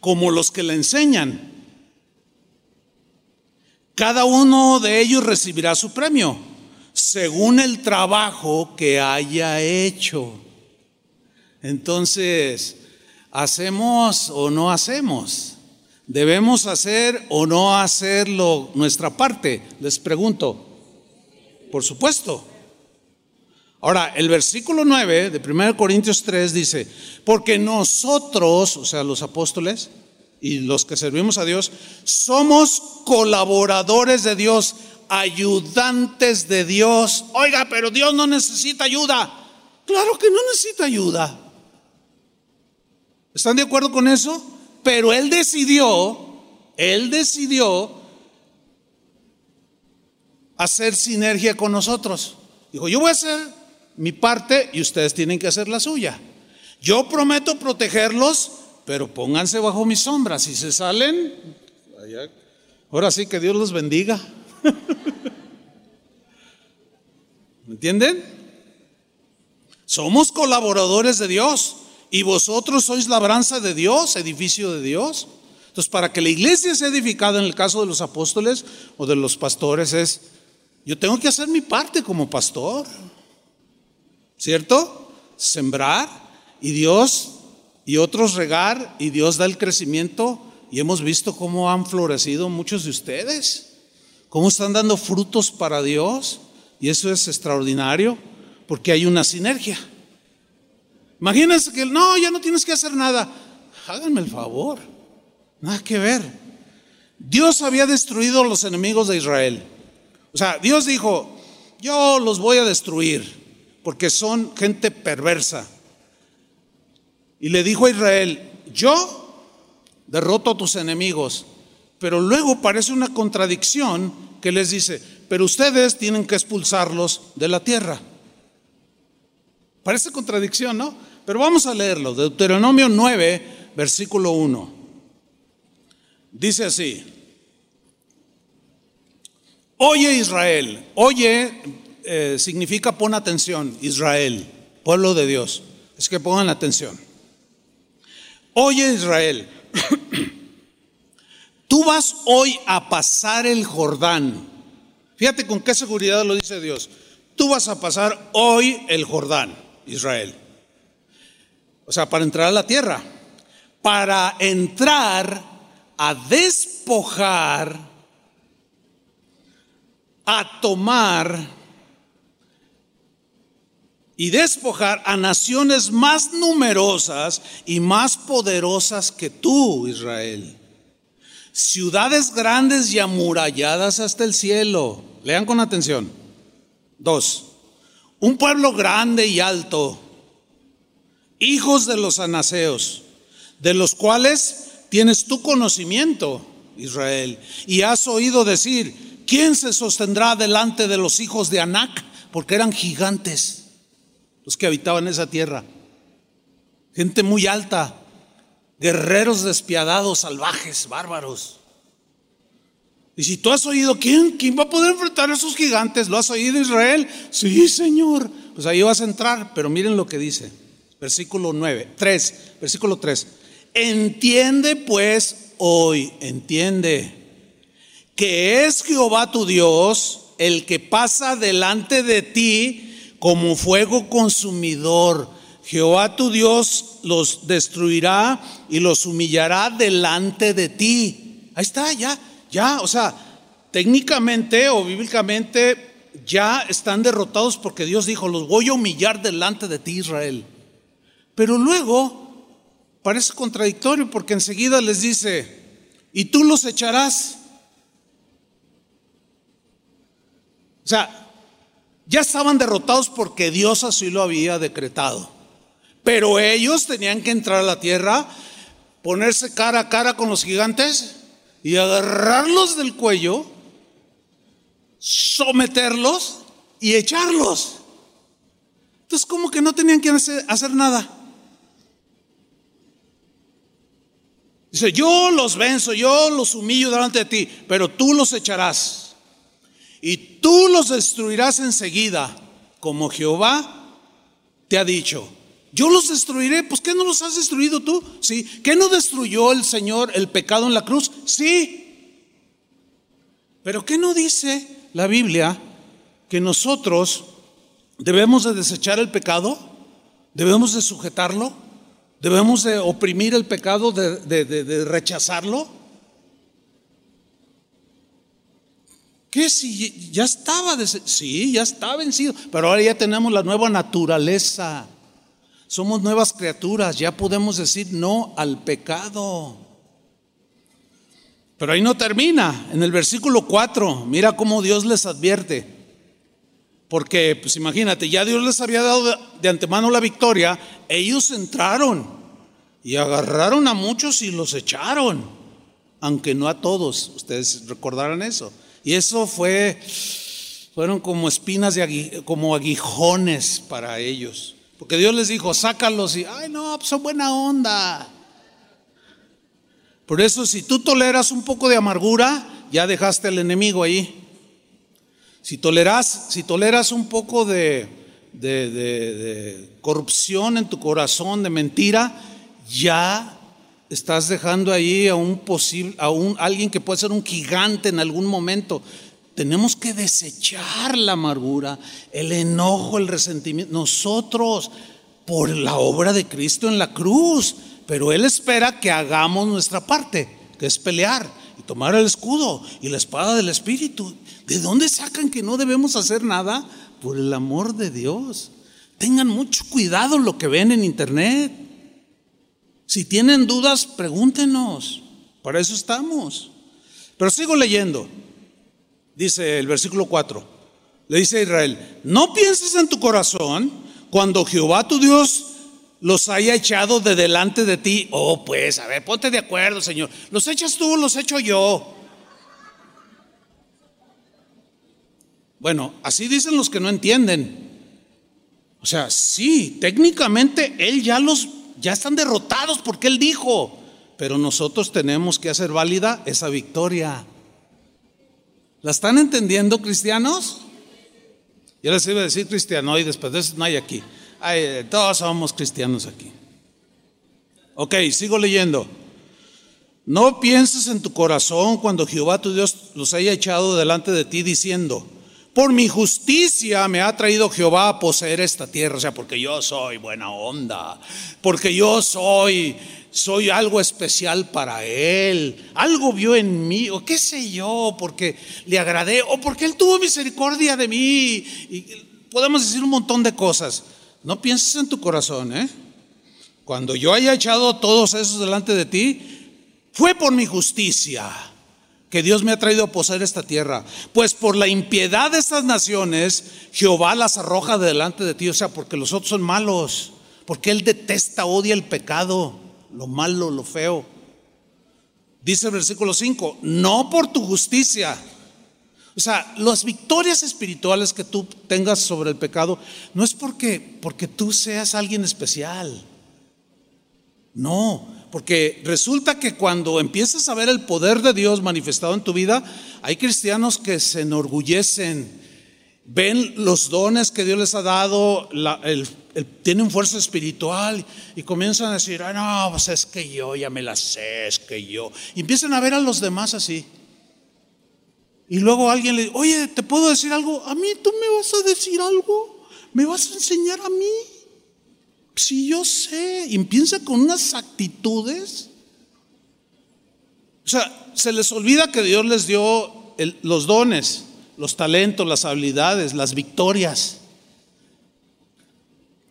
como los que la enseñan. Cada uno de ellos recibirá su premio según el trabajo que haya hecho. Entonces, ¿hacemos o no hacemos? ¿Debemos hacer o no hacerlo nuestra parte? Les pregunto. Por supuesto. Ahora, el versículo 9 de 1 Corintios 3 dice, porque nosotros, o sea, los apóstoles y los que servimos a Dios, somos colaboradores de Dios ayudantes de Dios. Oiga, pero Dios no necesita ayuda. Claro que no necesita ayuda. ¿Están de acuerdo con eso? Pero Él decidió, Él decidió hacer sinergia con nosotros. Dijo, yo voy a hacer mi parte y ustedes tienen que hacer la suya. Yo prometo protegerlos, pero pónganse bajo mi sombra. Si se salen, ahora sí que Dios los bendiga. ¿Me entienden? Somos colaboradores de Dios y vosotros sois labranza de Dios, edificio de Dios. Entonces, para que la iglesia sea edificada en el caso de los apóstoles o de los pastores es, yo tengo que hacer mi parte como pastor, ¿cierto? Sembrar y Dios y otros regar y Dios da el crecimiento y hemos visto cómo han florecido muchos de ustedes cómo están dando frutos para Dios. Y eso es extraordinario porque hay una sinergia. Imagínense que no, ya no tienes que hacer nada. Háganme el favor. Nada que ver. Dios había destruido a los enemigos de Israel. O sea, Dios dijo, yo los voy a destruir porque son gente perversa. Y le dijo a Israel, yo derroto a tus enemigos. Pero luego parece una contradicción que les dice, pero ustedes tienen que expulsarlos de la tierra. Parece contradicción, ¿no? Pero vamos a leerlo. Deuteronomio 9, versículo 1. Dice así. Oye Israel, oye eh, significa pon atención, Israel, pueblo de Dios. Es que pongan atención. Oye Israel, tú vas hoy a pasar el Jordán. Fíjate con qué seguridad lo dice Dios. Tú vas a pasar hoy el Jordán, Israel. O sea, para entrar a la tierra. Para entrar a despojar, a tomar y despojar a naciones más numerosas y más poderosas que tú, Israel. Ciudades grandes y amuralladas hasta el cielo. Lean con atención. Dos, un pueblo grande y alto, hijos de los anaseos, de los cuales tienes tu conocimiento, Israel, y has oído decir, ¿quién se sostendrá delante de los hijos de Anac? Porque eran gigantes los que habitaban esa tierra. Gente muy alta, guerreros despiadados, salvajes, bárbaros. Y si tú has oído, ¿quién, ¿quién va a poder enfrentar a esos gigantes? ¿Lo has oído Israel? Sí, Señor. Pues ahí vas a entrar, pero miren lo que dice. Versículo 9, 3, versículo 3. Entiende pues hoy, entiende, que es Jehová tu Dios el que pasa delante de ti como fuego consumidor. Jehová tu Dios los destruirá y los humillará delante de ti. Ahí está, ya, ya, o sea, técnicamente o bíblicamente ya están derrotados porque Dios dijo, los voy a humillar delante de ti, Israel. Pero luego parece contradictorio porque enseguida les dice, y tú los echarás. O sea, ya estaban derrotados porque Dios así lo había decretado. Pero ellos tenían que entrar a la tierra, ponerse cara a cara con los gigantes y agarrarlos del cuello, someterlos y echarlos. Entonces, como que no tenían que hacer, nada. Dice, yo los venzo, yo los humillo delante de ti, pero tú los echarás y tú los destruirás enseguida, como Jehová te ha dicho. Yo los destruiré, pues ¿qué no los has destruido tú? Sí, ¿qué no destruyó el Señor el pecado en la cruz? Sí. Pero ¿qué no dice la Biblia que nosotros debemos de desechar el pecado? ¿Debemos de sujetarlo? ¿Debemos de oprimir el pecado, de, de rechazarlo? ¿Qué si ya estaba? Sí, ya está vencido, pero ahora ya tenemos la nueva naturaleza. Somos nuevas criaturas, ya podemos decir no al pecado. Pero ahí no termina. En el versículo 4, mira cómo Dios les advierte. Porque, pues imagínate, ya Dios les había dado de antemano la victoria, ellos entraron y agarraron a muchos y los echaron, aunque no a todos, ustedes recordarán eso. Y eso fue, fueron como espinas, de como aguijones para ellos. Porque Dios les dijo, sácalos y, ay no, pues son buena onda. Por eso si tú toleras un poco de amargura, ya dejaste al enemigo ahí. Si toleras, si toleras un poco de, de, de corrupción en tu corazón, de mentira, ya estás dejando ahí a un posible, a un, alguien que puede ser un gigante en algún momento. Tenemos que desechar la amargura, el enojo, el resentimiento. Nosotros, por la obra de Cristo en la cruz, pero Él espera que hagamos nuestra parte, que es pelear y tomar el escudo y la espada del Espíritu. ¿De dónde sacan que no debemos hacer nada? Por el amor de Dios. Tengan mucho cuidado lo que ven en internet. Si tienen dudas, pregúntenos. Para eso estamos. Pero sigo leyendo. Dice el versículo 4. Le dice a Israel, no pienses en tu corazón cuando Jehová tu Dios los haya echado de delante de ti. Oh, pues, a ver, ponte de acuerdo, Señor. Los echas tú, los echo yo. Bueno, así dicen los que no entienden. O sea, sí, técnicamente Él ya los, ya están derrotados porque Él dijo, pero nosotros tenemos que hacer válida esa victoria. ¿La están entendiendo, cristianos? Yo les iba a decir cristiano y después de eso no hay aquí. todos somos cristianos aquí. Ok, sigo leyendo. No pienses en tu corazón cuando Jehová tu Dios los haya echado delante de ti diciendo, por mi justicia me ha traído Jehová a poseer esta tierra, o sea, porque yo soy buena onda, porque yo soy soy algo especial para él, algo vio en mí, o qué sé yo, porque le agradé, o porque él tuvo misericordia de mí. Y podemos decir un montón de cosas. No pienses en tu corazón, ¿eh? Cuando yo haya echado todos esos delante de ti, fue por mi justicia que Dios me ha traído a poseer esta tierra. Pues por la impiedad de estas naciones, Jehová las arroja delante de ti, o sea, porque los otros son malos, porque Él detesta, odia el pecado lo malo, lo feo. Dice el versículo 5, no por tu justicia. O sea, las victorias espirituales que tú tengas sobre el pecado no es porque, porque tú seas alguien especial. No, porque resulta que cuando empiezas a ver el poder de Dios manifestado en tu vida, hay cristianos que se enorgullecen ven los dones que Dios les ha dado, tienen fuerza espiritual y comienzan a decir, ah, no, pues es que yo ya me la sé, es que yo. Y empiezan a ver a los demás así. Y luego alguien le dice, oye, ¿te puedo decir algo? ¿A mí tú me vas a decir algo? ¿Me vas a enseñar a mí? Si yo sé, y empieza con unas actitudes. O sea, se les olvida que Dios les dio los dones los talentos, las habilidades, las victorias.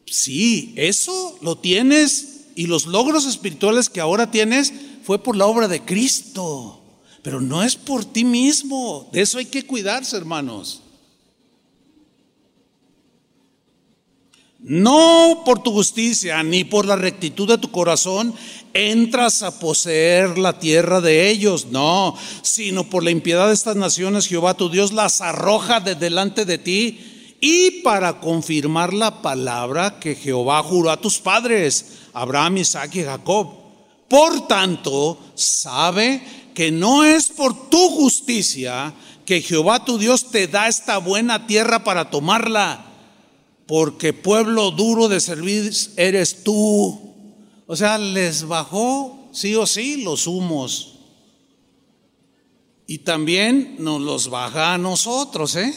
Sí, eso lo tienes y los logros espirituales que ahora tienes fue por la obra de Cristo, pero no es por ti mismo. De eso hay que cuidarse, hermanos. No por tu justicia ni por la rectitud de tu corazón entras a poseer la tierra de ellos, no, sino por la impiedad de estas naciones Jehová tu Dios las arroja de delante de ti y para confirmar la palabra que Jehová juró a tus padres, Abraham, Isaac y Jacob. Por tanto, sabe que no es por tu justicia que Jehová tu Dios te da esta buena tierra para tomarla porque pueblo duro de servir eres tú. O sea, les bajó sí o sí los humos. Y también nos los baja a nosotros, ¿eh?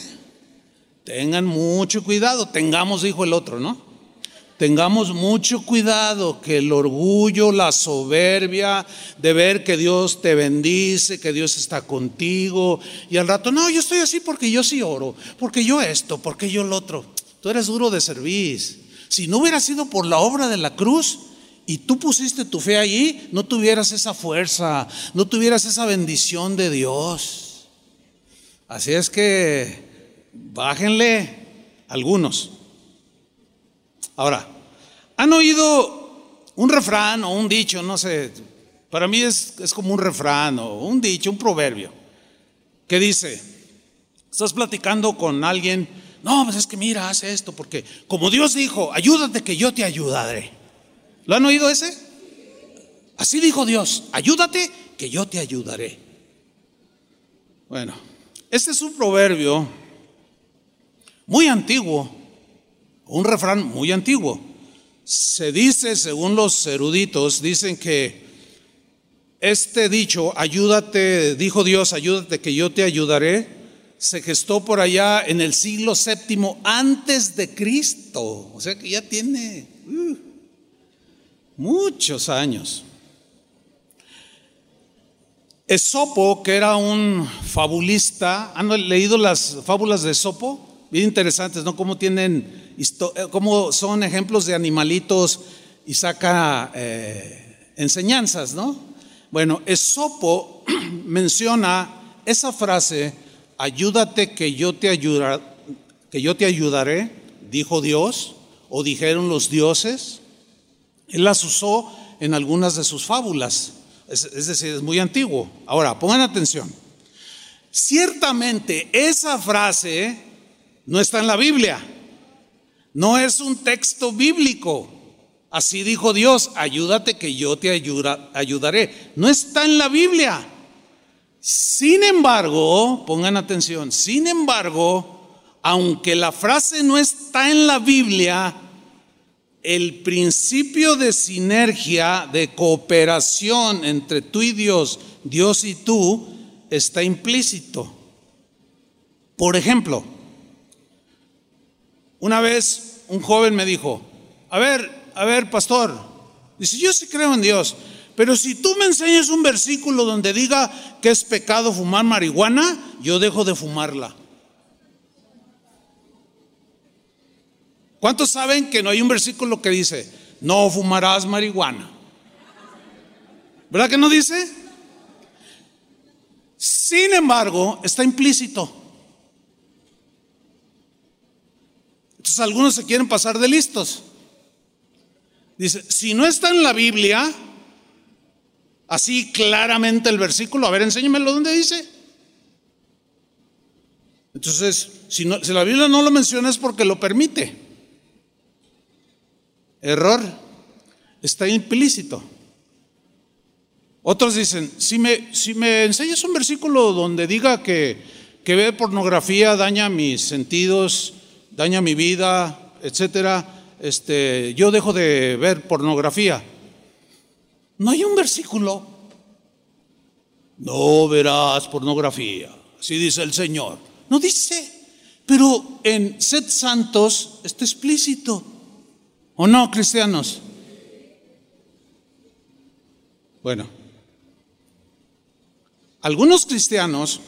Tengan mucho cuidado, tengamos, dijo el otro, ¿no? Tengamos mucho cuidado que el orgullo, la soberbia de ver que Dios te bendice, que Dios está contigo, y al rato, no, yo estoy así porque yo sí oro, porque yo esto, porque yo lo otro. Tú eres duro de servir. Si no hubiera sido por la obra de la cruz y tú pusiste tu fe allí, no tuvieras esa fuerza, no tuvieras esa bendición de Dios. Así es que bájenle algunos. Ahora, ¿han oído un refrán o un dicho? No sé, para mí es, es como un refrán o un dicho, un proverbio, que dice, estás platicando con alguien, no, pues es que mira, haz esto, porque como Dios dijo, ayúdate que yo te ayudaré. ¿Lo han oído ese? Así dijo Dios, ayúdate que yo te ayudaré. Bueno, este es un proverbio muy antiguo, un refrán muy antiguo. Se dice, según los eruditos, dicen que este dicho, ayúdate, dijo Dios, ayúdate que yo te ayudaré, se gestó por allá en el siglo séptimo antes de Cristo. O sea que ya tiene uh, muchos años. Esopo, que era un fabulista, ¿han leído las fábulas de Esopo? Bien interesantes, ¿no? Cómo tienen, eh, cómo son ejemplos de animalitos y saca eh, enseñanzas, ¿no? Bueno, Esopo menciona esa frase, ayúdate que yo te que yo te ayudaré, dijo Dios, o dijeron los dioses, él las usó en algunas de sus fábulas. Es decir, es muy antiguo. Ahora, pongan atención. Ciertamente esa frase no está en la Biblia. No es un texto bíblico. Así dijo Dios, ayúdate que yo te ayudaré. No está en la Biblia. Sin embargo, pongan atención, sin embargo, aunque la frase no está en la Biblia, el principio de sinergia, de cooperación entre tú y Dios, Dios y tú, está implícito. Por ejemplo, una vez un joven me dijo, a ver, a ver, pastor, dice, yo sí creo en Dios, pero si tú me enseñas un versículo donde diga que es pecado fumar marihuana, yo dejo de fumarla. ¿Cuántos saben que no hay un versículo que dice, no fumarás marihuana? ¿Verdad que no dice? Sin embargo, está implícito. Entonces algunos se quieren pasar de listos. Dice, si no está en la Biblia, así claramente el versículo, a ver, enséñamelo donde dice. Entonces, si, no, si la Biblia no lo menciona es porque lo permite. Error, está implícito. Otros dicen, si me, si me enseñas un versículo donde diga que, que ver pornografía daña mis sentidos, daña mi vida, etcétera, este, yo dejo de ver pornografía. No hay un versículo. No verás pornografía, así dice el Señor. No dice, pero en Sed Santos está explícito. ¿O no, cristianos? Bueno, algunos cristianos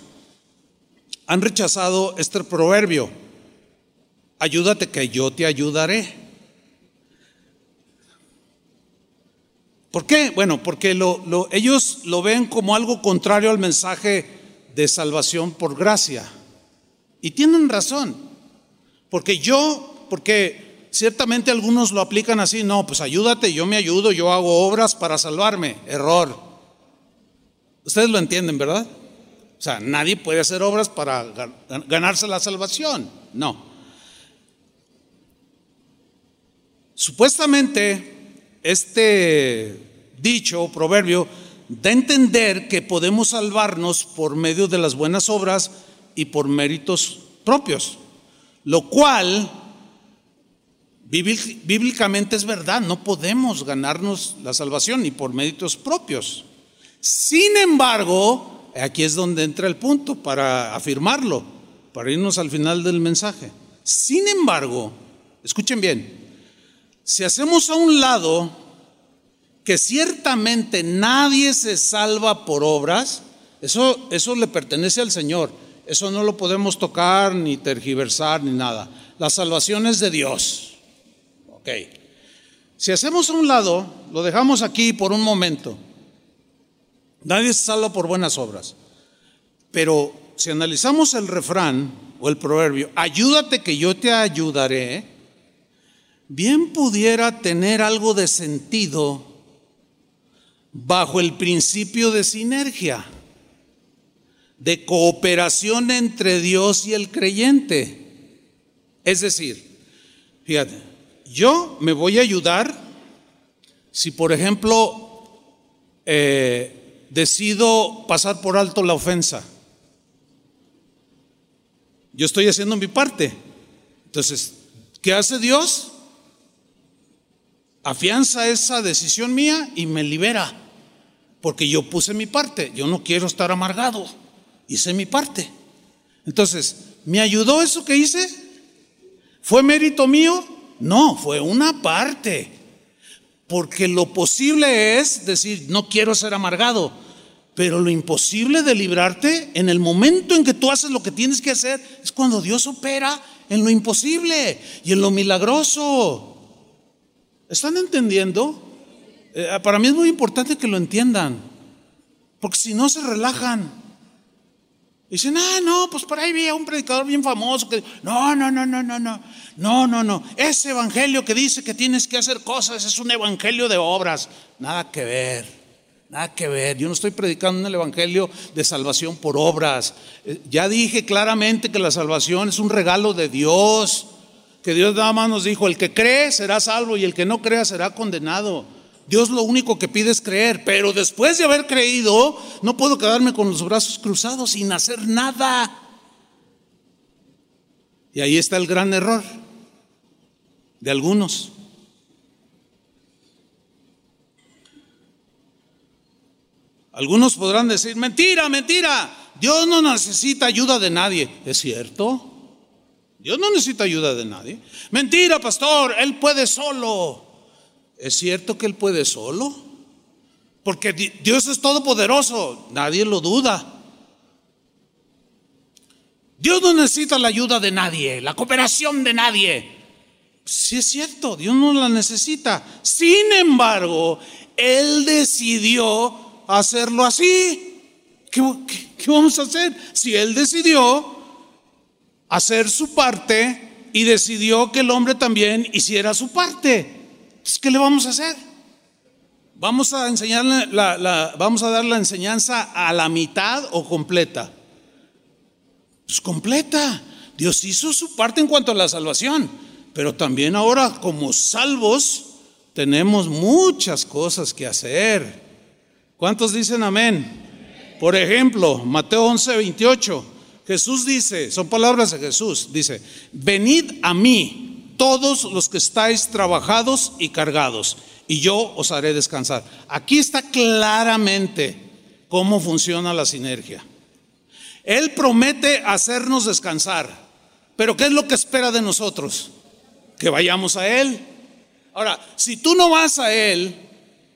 han rechazado este proverbio. Ayúdate que yo te ayudaré. ¿Por qué? Bueno, porque ellos lo ven como algo contrario al mensaje de salvación por gracia. Y tienen razón. Porque yo, porque ciertamente algunos lo aplican así, no, pues ayúdate, yo me ayudo, yo hago obras para salvarme. Error. Ustedes lo entienden, ¿verdad? O sea, nadie puede hacer obras para ganarse la salvación. No. Supuestamente este dicho o proverbio da a entender que podemos salvarnos por medio de las buenas obras y por méritos propios, lo cual bíblicamente es verdad, no podemos ganarnos la salvación ni por méritos propios. Sin embargo, aquí es donde entra el punto para afirmarlo, para irnos al final del mensaje. Sin embargo, escuchen bien, si hacemos a un lado que ciertamente nadie se salva por obras, eso, eso le pertenece al Señor. Eso no lo podemos tocar ni tergiversar ni nada. La salvación es de Dios. Ok. Si hacemos a un lado, lo dejamos aquí por un momento. Nadie se salva por buenas obras. Pero si analizamos el refrán o el proverbio, ayúdate que yo te ayudaré, bien pudiera tener algo de sentido bajo el principio de sinergia, de cooperación entre Dios y el creyente. Es decir, fíjate, yo me voy a ayudar si, por ejemplo, eh, decido pasar por alto la ofensa. Yo estoy haciendo mi parte. Entonces, ¿qué hace Dios? Afianza esa decisión mía y me libera, porque yo puse mi parte, yo no quiero estar amargado, hice mi parte. Entonces, ¿me ayudó eso que hice? ¿Fue mérito mío? No, fue una parte, porque lo posible es decir, no quiero ser amargado, pero lo imposible de librarte en el momento en que tú haces lo que tienes que hacer es cuando Dios opera en lo imposible y en lo milagroso. ¿Están entendiendo? Eh, para mí es muy importante que lo entiendan, porque si no se relajan. Dicen, ah, no, pues por ahí había un predicador bien famoso que... No, no, no, no, no, no, no, no, no. Ese evangelio que dice que tienes que hacer cosas es un evangelio de obras. Nada que ver, nada que ver. Yo no estoy predicando el evangelio de salvación por obras. Eh, ya dije claramente que la salvación es un regalo de Dios. Que Dios nada más nos dijo, el que cree será salvo y el que no crea será condenado. Dios lo único que pide es creer, pero después de haber creído, no puedo quedarme con los brazos cruzados sin hacer nada. Y ahí está el gran error de algunos. Algunos podrán decir, mentira, mentira, Dios no necesita ayuda de nadie. ¿Es cierto? Dios no necesita ayuda de nadie. Mentira, pastor, Él puede solo. ¿Es cierto que Él puede solo? Porque Dios es todopoderoso, nadie lo duda. Dios no necesita la ayuda de nadie, la cooperación de nadie. Sí es cierto, Dios no la necesita. Sin embargo, Él decidió hacerlo así. ¿Qué, qué vamos a hacer? Si Él decidió hacer su parte y decidió que el hombre también hiciera su parte. ¿qué le vamos a hacer? Vamos a enseñarle la, vamos a dar la enseñanza a la mitad o completa. Pues completa. Dios hizo su parte en cuanto a la salvación, pero también ahora como salvos tenemos muchas cosas que hacer. ¿Cuántos dicen amén? Por ejemplo, Mateo 11, 28. Jesús dice, son palabras de Jesús, dice, venid a mí todos los que estáis trabajados y cargados, y yo os haré descansar. Aquí está claramente cómo funciona la sinergia. Él promete hacernos descansar, pero ¿qué es lo que espera de nosotros? Que vayamos a Él. Ahora, si tú no vas a Él,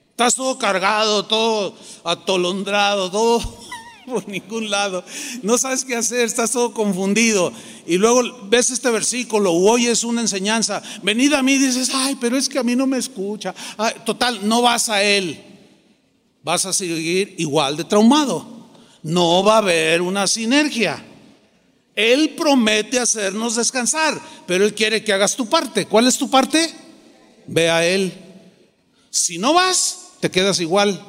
estás todo cargado, todo atolondrado, todo por ningún lado. No sabes qué hacer, estás todo confundido. Y luego ves este versículo o oyes una enseñanza. Venid a mí dices, ay, pero es que a mí no me escucha. total, no vas a Él. Vas a seguir igual de traumado. No va a haber una sinergia. Él promete hacernos descansar, pero Él quiere que hagas tu parte. ¿Cuál es tu parte? Ve a Él. Si no vas, te quedas igual.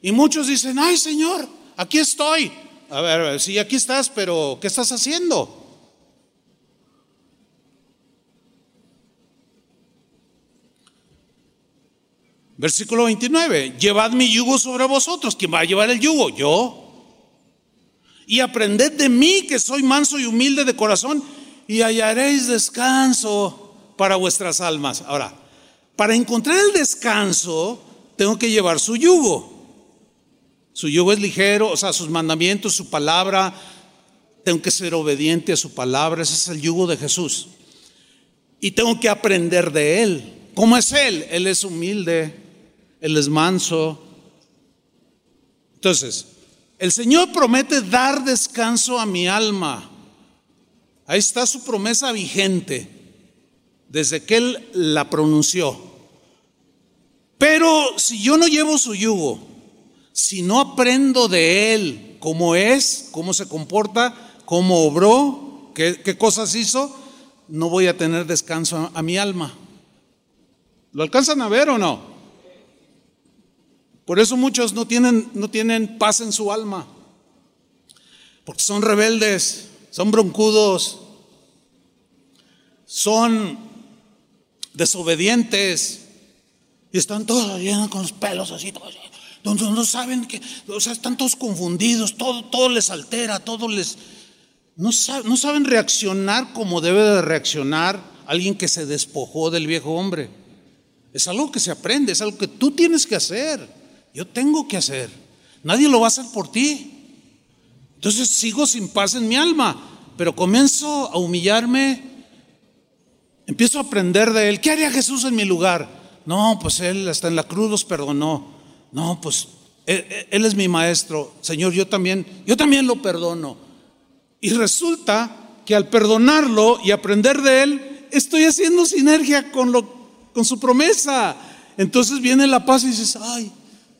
Y muchos dicen, ay Señor, aquí estoy. A ver, a sí, aquí estás, pero ¿qué estás haciendo? Versículo 29, llevad mi yugo sobre vosotros. ¿Quién va a llevar el yugo? Yo. Y aprended de mí que soy manso y humilde de corazón y hallaréis descanso para vuestras almas. Ahora, para encontrar el descanso, tengo que llevar su yugo. Su yugo es ligero, o sea, sus mandamientos, su palabra. Tengo que ser obediente a su palabra. Ese es el yugo de Jesús. Y tengo que aprender de Él. ¿Cómo es Él? Él es humilde, Él es manso. Entonces, el Señor promete dar descanso a mi alma. Ahí está su promesa vigente desde que Él la pronunció. Pero si yo no llevo su yugo, si no aprendo de Él cómo es, cómo se comporta, cómo obró, qué, cosas hizo, no voy a tener descanso a, mi alma. ¿Lo alcanzan a ver o no? Por eso muchos no tienen, no tienen paz en su alma, porque son rebeldes, son broncudos, son desobedientes y están todos llenos con los pelos así, todos donde no saben que, o sea, están todos confundidos, todo, todo les altera, todo les... No, no saben reaccionar como debe de reaccionar alguien que se despojó del viejo hombre. Es algo que se aprende, es algo que tú tienes que hacer. Yo tengo que hacer. Nadie lo va a hacer por ti. Entonces sigo sin paz en mi alma, pero comienzo a humillarme, empiezo a aprender de él. ¿Qué haría Jesús en mi lugar? No, pues él hasta en la cruz los perdonó. No, pues él, él, es mi maestro, Señor, yo también, yo también lo perdono. Y resulta que al perdonarlo y aprender de él, estoy haciendo sinergia con, lo, con su promesa. Entonces viene la paz y dices, ay,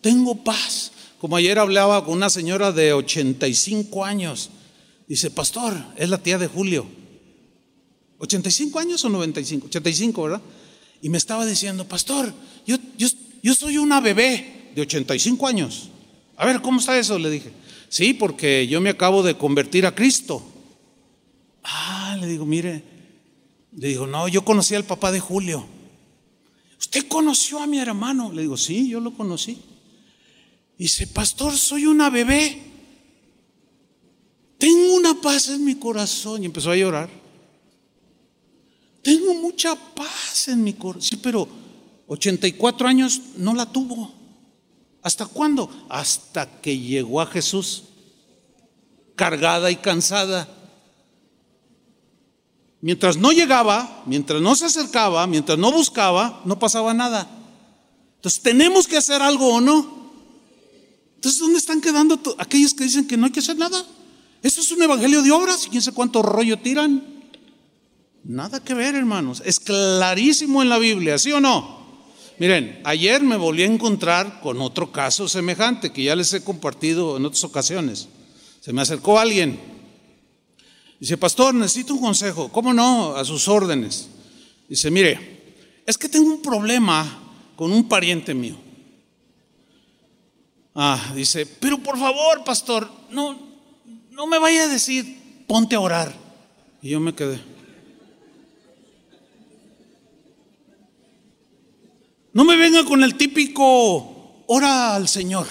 tengo paz. Como ayer hablaba con una señora de 85 años. Dice, pastor, es la tía de Julio. ¿85 años o 95? 85, ¿verdad? Y me estaba diciendo, pastor, yo, yo, yo soy una bebé de 85 años. A ver, ¿cómo está eso? Le dije. Sí, porque yo me acabo de convertir a Cristo. Ah, le digo, mire. Le digo, no, yo conocí al papá de Julio. ¿Usted conoció a mi hermano? Le digo, sí, yo lo conocí. Dice, pastor, soy una bebé. Tengo una paz en mi corazón. Y empezó a llorar. Tengo mucha paz en mi corazón. Sí, pero 84 años no la tuvo. ¿Hasta cuándo? Hasta que llegó a Jesús, cargada y cansada. Mientras no llegaba, mientras no se acercaba, mientras no buscaba, no pasaba nada. Entonces, ¿tenemos que hacer algo o no? Entonces, ¿dónde están quedando aquellos que dicen que no hay que hacer nada? Eso es un evangelio de obras y quién sé cuánto rollo tiran. Nada que ver, hermanos. Es clarísimo en la Biblia, ¿sí o no? Miren, ayer me volví a encontrar con otro caso semejante que ya les he compartido en otras ocasiones. Se me acercó alguien. Dice, pastor, necesito un consejo. ¿Cómo no? A sus órdenes. Dice, mire, es que tengo un problema con un pariente mío. Ah, dice, pero por favor, pastor, no, no me vaya a decir, ponte a orar. Y yo me quedé. No me venga con el típico ora al Señor.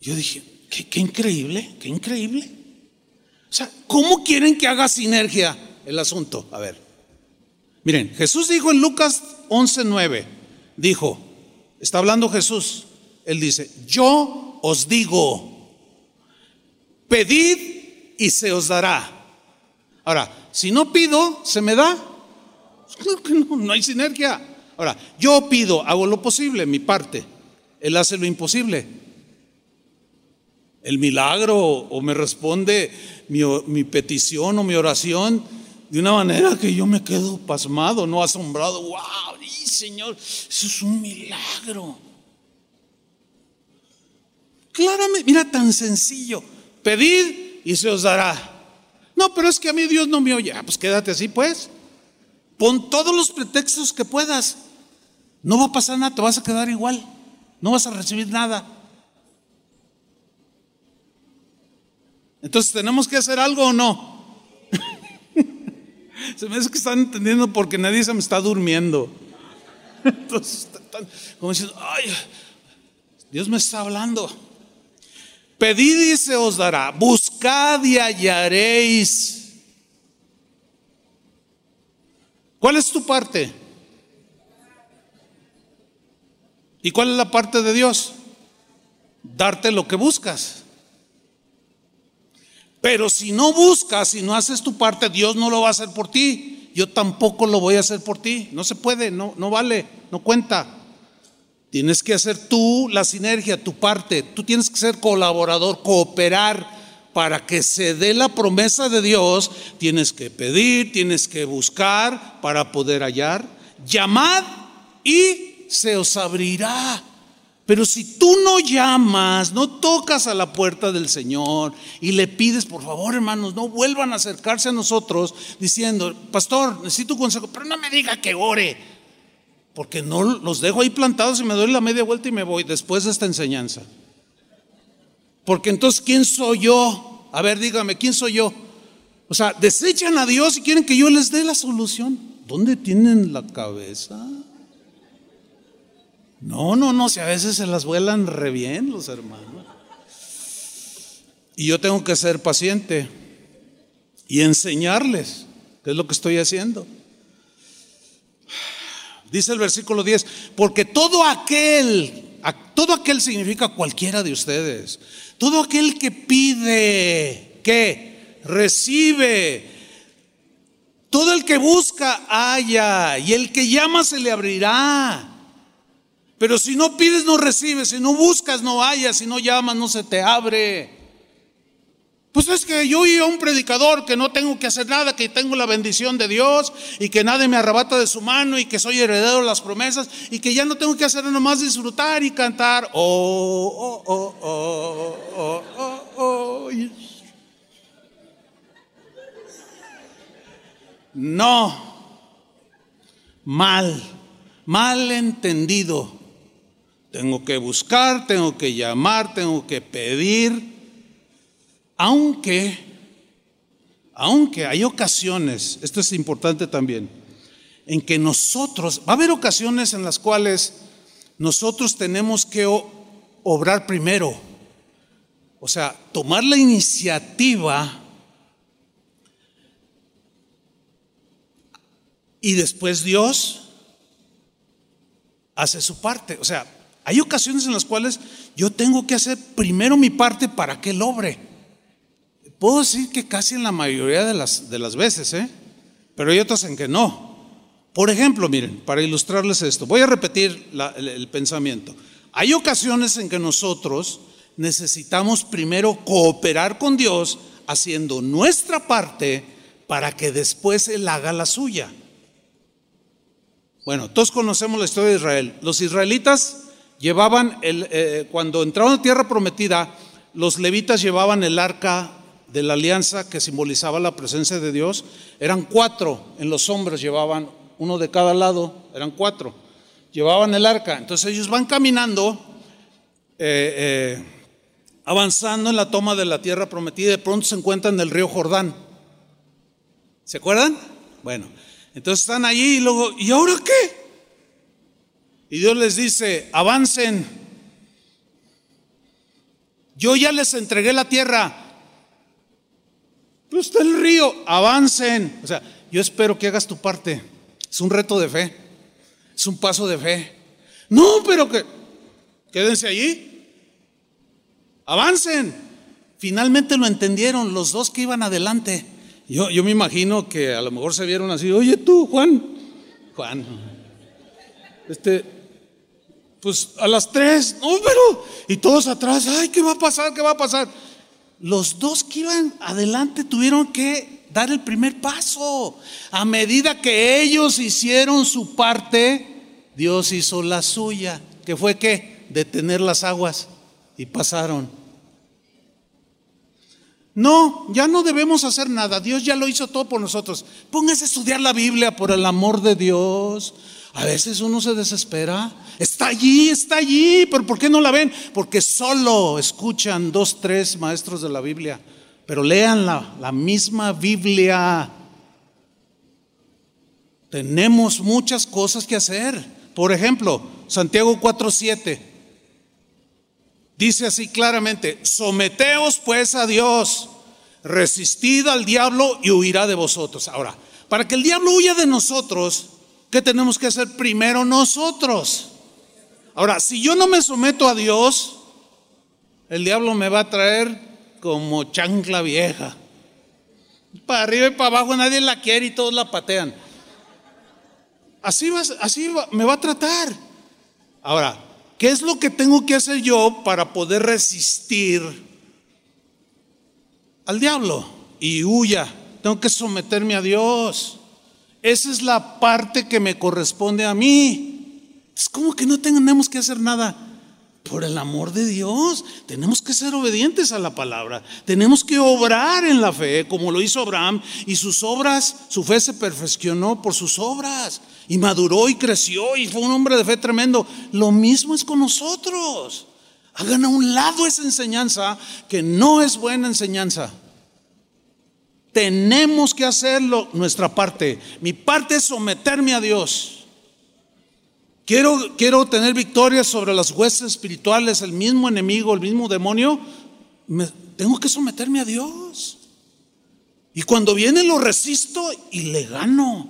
Yo dije, qué, increíble, qué increíble. O sea, ¿cómo quieren que haga sinergia el asunto? A ver. Miren, Jesús dijo en Lucas 11:9, dijo, está hablando Jesús, él dice, yo os digo, pedid y se os dará. Ahora, si no pido, ¿se me da? No, no hay sinergia. Ahora, yo pido, hago lo posible, mi parte. Él hace lo imposible. El milagro o me responde mi, petición o mi oración de una manera que yo me quedo pasmado, no asombrado. ¡Wow! Señor! Eso es un milagro. Claramente, mira, tan sencillo. Pedid y se os dará. No, pero es que a mí Dios no me oye. Ah, pues quédate así, pues. Pon todos los pretextos que puedas. No va a pasar nada, te vas a quedar igual. No vas a recibir nada. Entonces, ¿tenemos que hacer algo o no? se me hace que están entendiendo porque nadie se me está durmiendo. Entonces, como diciendo, ay, Dios me está hablando. Pedid y se os dará, buscad y hallaréis. ¿Cuál es tu parte? ¿Y cuál es la parte de Dios? Darte lo que buscas. Pero si no buscas, si no haces tu parte, Dios no lo va a hacer por ti. Yo tampoco lo voy a hacer por ti. No se puede, no, no vale, no cuenta. Tienes que hacer tú la sinergia, tu parte. Tú tienes que ser colaborador, cooperar para que se dé la promesa de Dios. Tienes que pedir, tienes que buscar para poder hallar. Llamad y se os abrirá. Pero si tú no llamas, no tocas a la puerta del Señor y le pides, por favor, hermanos, no vuelvan a acercarse a nosotros diciendo, pastor, necesito un consejo, pero no me diga que ore, porque no los dejo ahí plantados y me doy la media vuelta y me voy después de esta enseñanza. Porque entonces, ¿quién soy yo? A ver, dígame, ¿quién soy yo? O sea, desechan a Dios y quieren que yo les dé la solución. ¿Dónde tienen la cabeza? No, no, no, si a veces se las vuelan re bien los hermanos. Y yo tengo que ser paciente y enseñarles, qué es lo que estoy haciendo. Dice el versículo 10, porque todo aquel, todo aquel significa cualquiera de ustedes, todo aquel que pide, que recibe, todo el que busca, haya, y el que llama se le abrirá. Pero si no pides, no recibes. Si no buscas, no hayas. Si no llamas, no se te abre. Pues es que yo y a un predicador que no tengo que hacer nada, que tengo la bendición de Dios y que nadie me arrebata de su mano y que soy heredero de las promesas y que ya no tengo que hacer nada más disfrutar y cantar. Oh, oh, oh, oh, oh, oh, oh. No, mal, mal entendido. Tengo que buscar, tengo que llamar, tengo que pedir aunque, aunque hay ocasiones, esto es importante también, en que nosotros, va a haber ocasiones en las cuales nosotros tenemos que obrar primero, o sea, tomar la iniciativa y después Dios hace su parte. O sea, hay ocasiones en las cuales yo tengo que hacer primero mi parte para que Él obre. Puedo decir que casi en la mayoría de las, de las veces, ¿eh? pero hay otras en que no. Por ejemplo, miren, para ilustrarles esto, voy a repetir el, el pensamiento. Hay ocasiones en que nosotros necesitamos primero cooperar con Dios haciendo nuestra parte para que después Él haga la suya. Bueno, todos conocemos la historia de Israel. Los israelitas llevaban, el, eh, cuando entraron a tierra prometida, los levitas llevaban el arca de la alianza que simbolizaba la presencia de Dios, eran cuatro en los hombres, llevaban uno de cada lado, eran cuatro, llevaban el arca. Entonces ellos van caminando, eh, eh, avanzando en la toma de la tierra prometida, y de pronto se encuentran en el río Jordán. ¿Se acuerdan? Bueno, entonces están allí y luego, ¿y ahora qué? Y Dios les dice, avancen. Yo ya les entregué la tierra, pues está el río, avancen. O sea, yo espero que hagas tu parte. Es un reto de fe. Es un paso de fe. No, pero que quédense allí. Avancen. Finalmente lo entendieron los dos que iban adelante. Yo, yo me imagino que a lo mejor se vieron así, oye tú, Juan, Juan, este, pues a las tres, no, pero, y todos atrás, ay, ¿qué va a pasar? ¿Qué va a pasar? los dos que iban adelante tuvieron que dar el primer paso. A medida que ellos hicieron su parte, Dios hizo la suya, que fue que detener las aguas y pasaron. No, ya no debemos hacer nada. Dios ya lo hizo todo por nosotros. Póngase a estudiar la Biblia por el amor de Dios. A veces uno se desespera. Está allí, está allí, pero ¿por qué no la ven? Porque solo escuchan dos, tres maestros de la Biblia, pero lean la, misma Biblia. Tenemos muchas cosas que hacer. Por ejemplo, Santiago 4:7 dice así claramente, someteos pues a Dios, resistid al diablo y huirá de vosotros. Ahora, para que el diablo huya de nosotros, ¿Qué tenemos que hacer primero nosotros? Ahora, si yo no me someto a Dios, el diablo me va a traer como chancla vieja. Para arriba y para abajo nadie la quiere y todos la patean. Así, va, así me va a tratar. Ahora, ¿qué es lo que tengo que hacer yo para poder resistir al diablo? Y huya. Tengo que someterme a Dios. Esa es la parte que me corresponde a mí. Es como que no tenemos que hacer nada. Por el amor de Dios, tenemos que ser obedientes a la palabra. Tenemos que obrar en la fe, como lo hizo Abraham. Y sus obras, su fe se perfeccionó por sus obras. Y maduró y creció y fue un hombre de fe tremendo. Lo mismo es con nosotros. Hagan a un lado esa enseñanza que no es buena enseñanza. Tenemos que hacerlo nuestra parte. Mi parte es someterme a Dios. Quiero, quiero tener victoria sobre las huestes espirituales, el mismo enemigo, el mismo demonio. tengo que someterme a Dios. Y cuando viene lo resisto y le gano.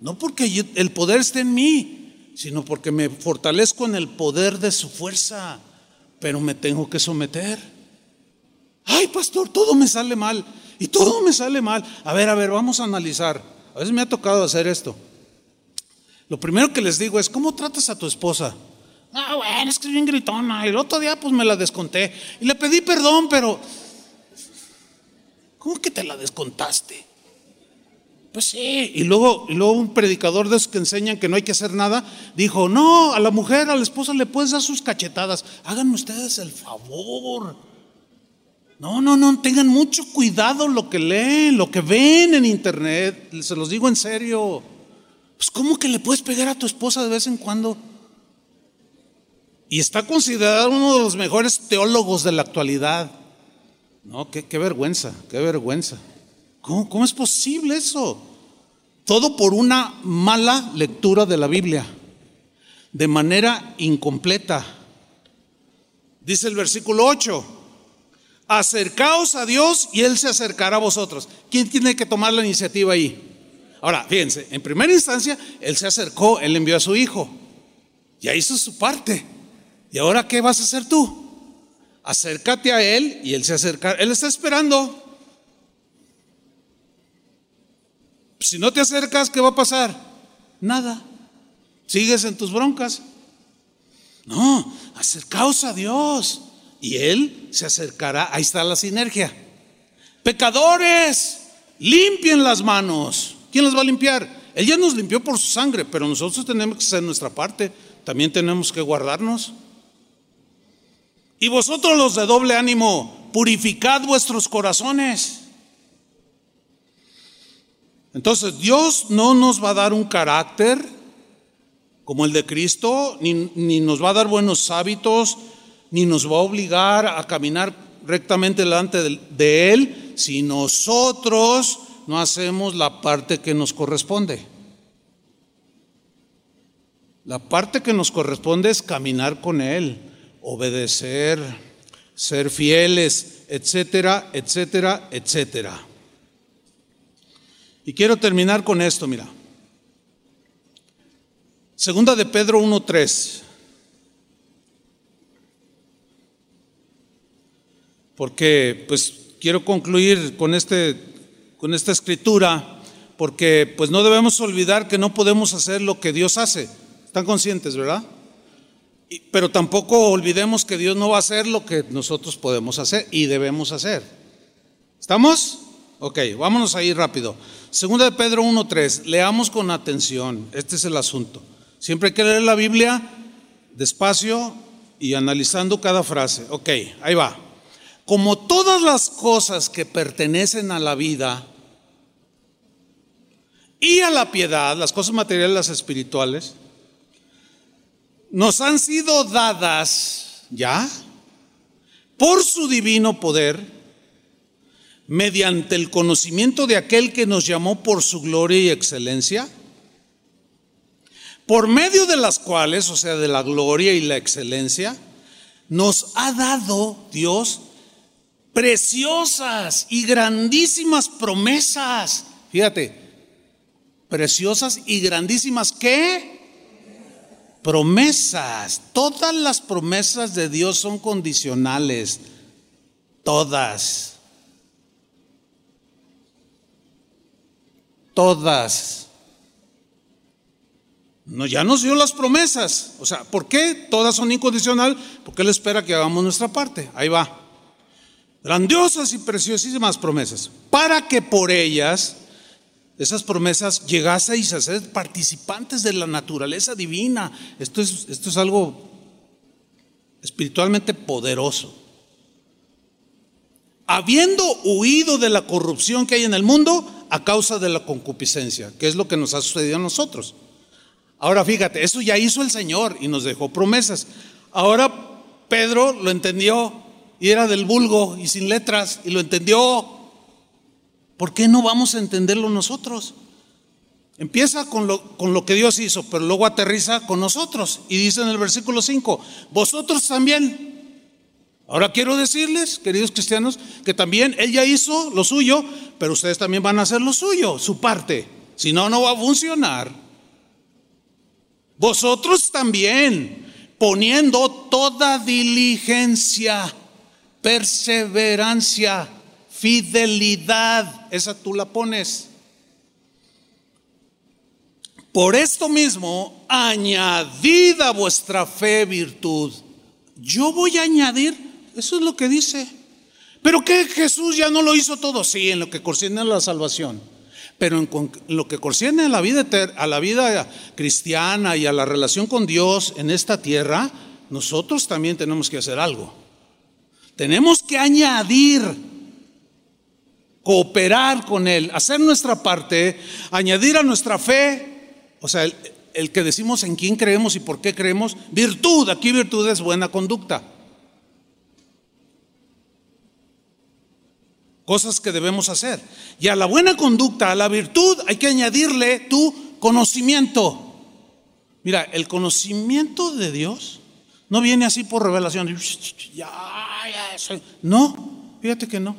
No porque el poder esté en mí, sino porque me fortalezco en el poder de su fuerza. Pero me tengo que someter. Ay, pastor, todo me sale mal. Y todo me sale mal. A ver, a ver, vamos a analizar. A veces me ha tocado hacer esto. Lo primero que les digo es, ¿cómo tratas a tu esposa? Ah, bueno, es que es bien gritona. El otro día pues me la desconté. Y le pedí perdón, pero... ¿Cómo que te la descontaste? Pues sí, y luego, y luego un predicador de esos que enseñan que no hay que hacer nada, dijo, no, a la mujer, a la esposa le puedes dar sus cachetadas, háganme ustedes el favor. No, no, no, tengan mucho cuidado lo que leen, lo que ven en internet, se los digo en serio. Pues ¿cómo que le puedes pegar a tu esposa de vez en cuando? Y está considerado uno de los mejores teólogos de la actualidad. No, qué, vergüenza, qué vergüenza. ¿Cómo, es posible eso? Todo por una mala lectura de la Biblia, de manera incompleta. Dice el versículo 8, acercaos a Dios y Él se acercará a vosotros. ¿Quién tiene que tomar la iniciativa ahí? Ahora, fíjense, en primera instancia, Él se acercó, Él envió a su Hijo, ya hizo su parte. ¿Y ahora qué vas a hacer tú? Acércate a Él y Él se acerca, Él está esperando. Si no te acercas, ¿qué va a pasar? Nada. Sigues en tus broncas. No, acercaos a Dios y Él se acercará. Ahí está la sinergia. Pecadores, limpien las manos. ¿Quién las va a limpiar? Él ya nos limpió por su sangre, pero nosotros tenemos que hacer nuestra parte. También tenemos que guardarnos. Y vosotros los de doble ánimo, purificad vuestros corazones. Entonces, Dios no nos va a dar un carácter como el de Cristo, ni, nos va a dar buenos hábitos, ni nos va a obligar a caminar rectamente delante de Él, si nosotros no hacemos la parte que nos corresponde. La parte que nos corresponde es caminar con Él, obedecer, ser fieles, etcétera, etcétera, etcétera. Y quiero terminar con esto, mira. Segunda de Pedro 1.3. Porque pues quiero concluir con, este, con esta escritura, porque pues no debemos olvidar que no podemos hacer lo que Dios hace. ¿Están conscientes, verdad? pero tampoco olvidemos que Dios no va a hacer lo que nosotros podemos hacer y debemos hacer. ¿Estamos? Ok, vámonos ahí rápido. Segunda de Pedro 1.3, leamos con atención, este es el asunto. Siempre hay que leer la Biblia despacio y analizando cada frase. Ok, ahí va. Como todas las cosas que pertenecen a la vida y a la piedad, las cosas materiales, las espirituales, nos han sido dadas ya por su divino poder mediante el conocimiento de aquel que nos llamó por su gloria y excelencia, por medio de las cuales, o sea, de la gloria y la excelencia, nos ha dado Dios preciosas y grandísimas promesas. Fíjate, preciosas y grandísimas ¿qué? Promesas. Todas las promesas de Dios son condicionales. Todas. todas. No, ya nos dio las promesas. O sea, ¿por qué todas son incondicional? Porque Él espera que hagamos nuestra parte. Ahí va. Grandiosas y preciosísimas promesas. Para que por ellas, esas promesas, llegaseis a ser participantes de la naturaleza divina. Esto es, esto es algo espiritualmente poderoso. Habiendo huido de la corrupción que hay en el mundo, a causa de la concupiscencia, que es lo que nos ha sucedido a nosotros. Ahora fíjate, eso ya hizo el Señor y nos dejó promesas. Ahora Pedro lo entendió y era del vulgo y sin letras y lo entendió. ¿Por qué no vamos a entenderlo nosotros? Empieza con lo, con lo que Dios hizo, pero luego aterriza con nosotros. Y dice en el versículo 5, vosotros también Ahora quiero decirles, queridos cristianos, que también Él ya hizo lo suyo, pero ustedes también van a hacer lo suyo, su parte. Si no, no va a funcionar. Vosotros también, poniendo toda diligencia, perseverancia, fidelidad, esa tú la pones. Por esto mismo, añadida vuestra fe virtud. Yo voy a añadir eso es lo que dice. Pero que Jesús ya no lo hizo todo, sí, en lo que concierne a la salvación. Pero en, lo que concierne a la, vida, a la vida cristiana y a la relación con Dios en esta tierra, nosotros también tenemos que hacer algo. Tenemos que añadir, cooperar con Él, hacer nuestra parte, añadir a nuestra fe, o sea, el, que decimos en quién creemos y por qué creemos, virtud, aquí virtud es buena conducta. Cosas que debemos hacer. Y a la buena conducta, a la virtud, hay que añadirle tu conocimiento. Mira, el conocimiento de Dios no viene así por revelación. No, fíjate que no.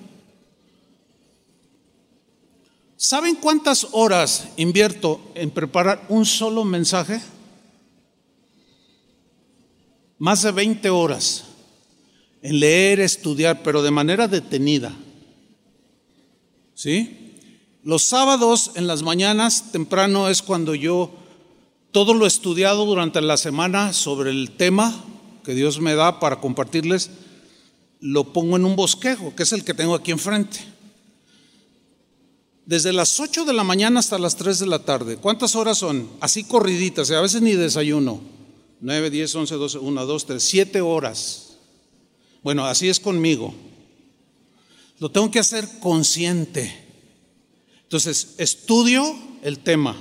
¿Saben cuántas horas invierto en preparar un solo mensaje? Más de 20 horas en leer, estudiar, pero de manera detenida. ¿Sí? Los sábados en las mañanas temprano es cuando yo todo lo estudiado durante la semana sobre el tema que Dios me da para compartirles, lo pongo en un bosquejo, que es el que tengo aquí enfrente. Desde las 8 de la mañana hasta las 3 de la tarde. ¿Cuántas horas son? Así corriditas, a veces ni desayuno. 9, 10, 11, 12, 1, 2, 3, 7 horas. Bueno, así es conmigo. Lo tengo que hacer consciente. Entonces, estudio el tema.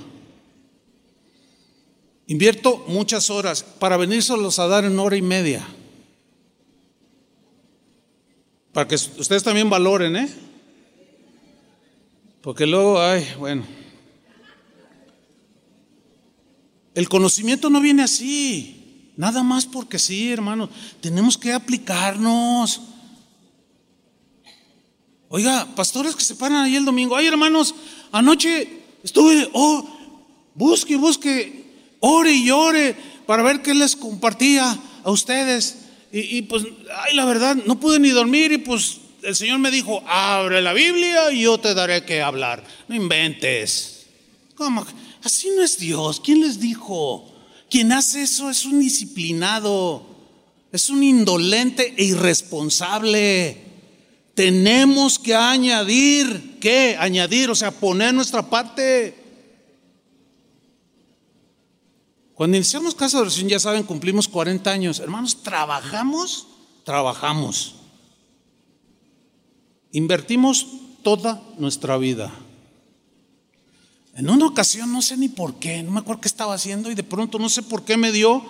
Invierto muchas horas para venírselos a dar en hora y media. Para que ustedes también valoren, ¿eh? Porque luego, ay, bueno. El conocimiento no viene así, nada más porque sí, hermano. Tenemos que aplicarnos. Oiga, pastores que se paran ahí el domingo, ay, hermanos, anoche estuve, oh, busque, busque, ore y ore para ver qué les compartía a ustedes. Y, pues, ay, la verdad, no pude ni dormir y pues el Señor me dijo, abre la Biblia y yo te daré que hablar. No inventes. ¿Cómo? Así no es Dios. ¿Quién les dijo? Quien hace eso es un disciplinado, es un indolente e irresponsable. Tenemos que añadir, ¿qué? Añadir, o sea, poner nuestra parte. Cuando iniciamos Casa de Oración, ya saben, cumplimos 40 años. Hermanos, trabajamos, trabajamos. Invertimos toda nuestra vida. En una ocasión, no sé ni por qué, no me acuerdo qué estaba haciendo y de pronto no sé por qué me dio.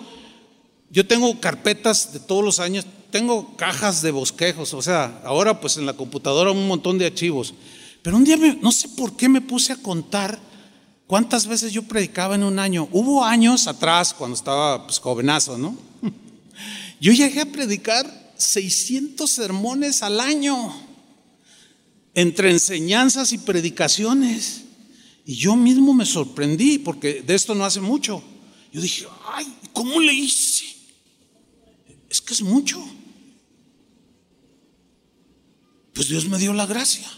Yo tengo carpetas de todos los años, tengo cajas de bosquejos, o sea, ahora pues en la computadora un montón de archivos. Pero un día no sé por qué me puse a contar cuántas veces yo predicaba en un año. Hubo años atrás, cuando estaba pues, jovenazo, ¿no? Yo llegué a predicar 600 sermones al año entre enseñanzas y predicaciones. Y yo mismo me sorprendí, porque de esto no hace mucho. Yo dije, ay, ¿cómo le hice? Es que es mucho. Pues Dios me dio la gracia.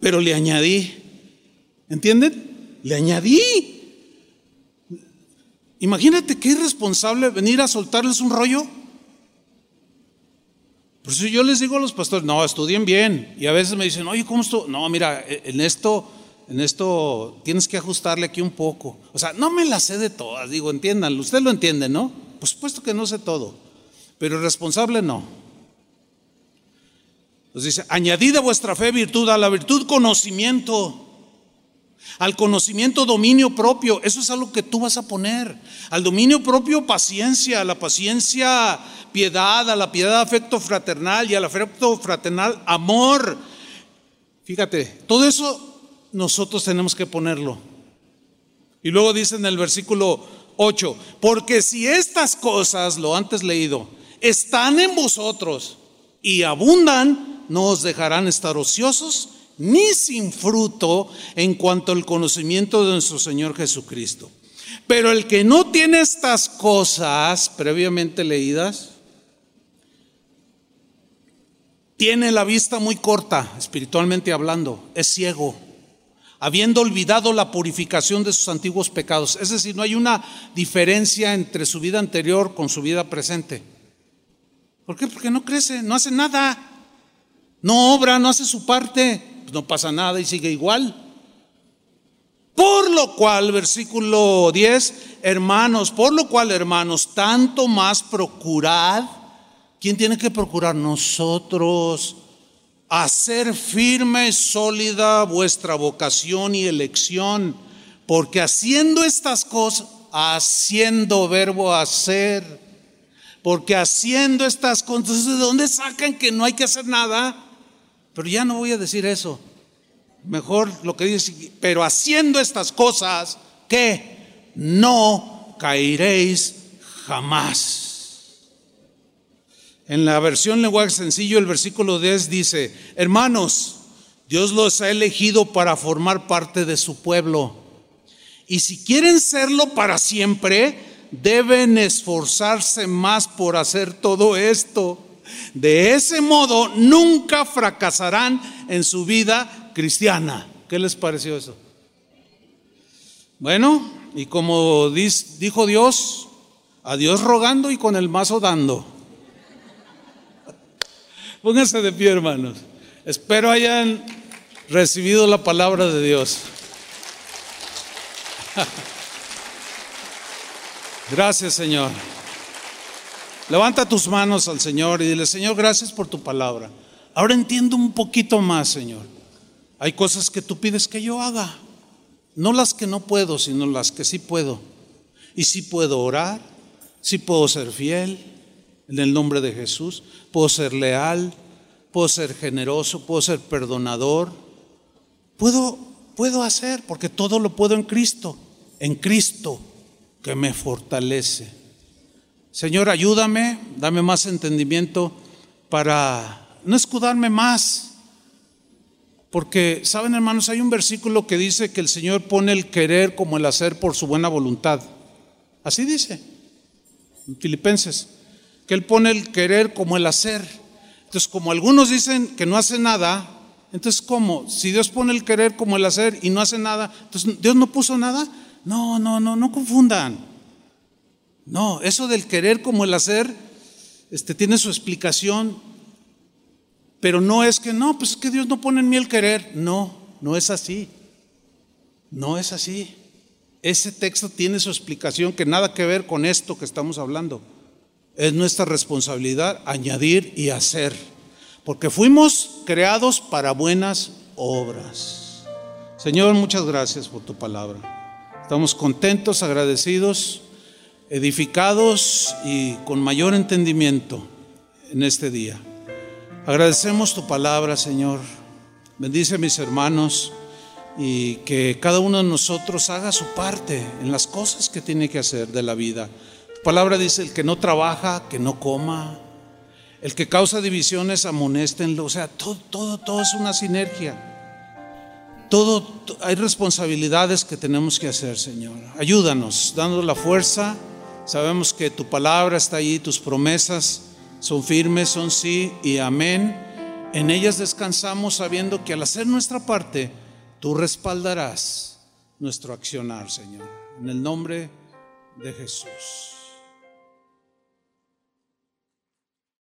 Pero le añadí, ¿entienden? Le añadí. Imagínate qué irresponsable venir a soltarles un rollo por eso yo les digo a los pastores, no, estudien bien. Y a veces me dicen, oye, ¿cómo esto? No, mira, e, en esto, en esto tienes que ajustarle aquí un poco. O sea, no me la sé de todas, digo, entiendan, usted lo entiende, ¿no? Por supuesto que no sé todo, pero responsable no. Entonces dice, añadid a vuestra fe virtud, a la virtud conocimiento, al conocimiento dominio propio, eso es algo que tú vas a poner. Al dominio propio paciencia, a la paciencia piedad, a la piedad afecto fraternal y al afecto fraternal amor. Fíjate, todo eso nosotros tenemos que ponerlo. Y luego dice en el versículo 8, porque si estas cosas, lo antes leído, están en vosotros y abundan, no os dejarán estar ociosos ni sin fruto en cuanto al conocimiento de nuestro Señor Jesucristo. Pero el que no tiene estas cosas previamente leídas, tiene la vista muy corta, espiritualmente hablando, es ciego, habiendo olvidado la purificación de sus antiguos pecados. Es decir, no hay una diferencia entre su vida anterior con su vida presente. ¿Por qué? Porque no crece, no hace nada. No obra, no hace su parte. Pues no pasa nada y sigue igual. Por lo cual, versículo 10, hermanos, por lo cual, hermanos, tanto más procurad. ¿Quién tiene que procurar? Nosotros. Hacer firme, sólida vuestra vocación y elección. Porque haciendo estas cosas, haciendo verbo hacer, porque haciendo estas cosas, ¿de dónde sacan que no hay que hacer nada? Pero ya no voy a decir eso. Mejor lo que dice, pero haciendo estas cosas, que no caeréis jamás. En la versión lenguaje sencillo, el versículo 10 dice, hermanos, Dios los ha elegido para formar parte de su pueblo. Y si quieren serlo para siempre, deben esforzarse más por hacer todo esto. De ese modo, nunca fracasarán en su vida cristiana. ¿Qué les pareció eso? Bueno, y como dijo Dios, a Dios rogando y con el mazo dando. Pónganse de pie, hermanos. Espero hayan recibido la palabra de Dios. Gracias, Señor. Levanta tus manos al Señor y dile, Señor, gracias por tu palabra. Ahora entiendo un poquito más, Señor. Hay cosas que tú pides que yo haga. No las que no puedo, sino las que sí puedo. Y sí puedo orar, sí puedo ser fiel en el nombre de Jesús, puedo ser leal, puedo ser generoso, puedo ser perdonador. Puedo, puedo hacer, porque todo lo puedo en Cristo, en Cristo que me fortalece. Señor, ayúdame, dame más entendimiento para no escudarme más. Porque, ¿saben hermanos? Hay un versículo que dice que el Señor pone el querer como el hacer por su buena voluntad. Así dice, en Filipenses, que Él pone el querer como el hacer. Entonces, como algunos dicen que no hace nada, entonces, ¿cómo? Si Dios pone el querer como el hacer y no hace nada, entonces Dios no puso nada. No, no, no, no confundan. No, eso del querer como el hacer, este, tiene su explicación, pero no es que no, pues es que Dios no pone en mí el querer. No, no es así. No es así. Ese texto tiene su explicación que nada que ver con esto que estamos hablando. Es nuestra responsabilidad añadir y hacer, porque fuimos creados para buenas obras. Señor, muchas gracias por tu palabra. Estamos contentos, agradecidos, edificados y con mayor entendimiento en este día. Agradecemos tu palabra, Señor. Bendice a mis hermanos y que cada uno de nosotros haga su parte en las cosas que tiene que hacer de la vida. Tu palabra dice, el que no trabaja, que no coma. El que causa divisiones, amonéstenlo. O sea, todo, todo, todo es una sinergia. Todo, hay responsabilidades que tenemos que hacer, Señor. Ayúdanos, dando la fuerza. Sabemos que tu palabra está ahí, tus promesas son firmes, son sí y amén. En ellas descansamos sabiendo que al hacer nuestra parte, tú respaldarás nuestro accionar, Señor. En el nombre de Jesús.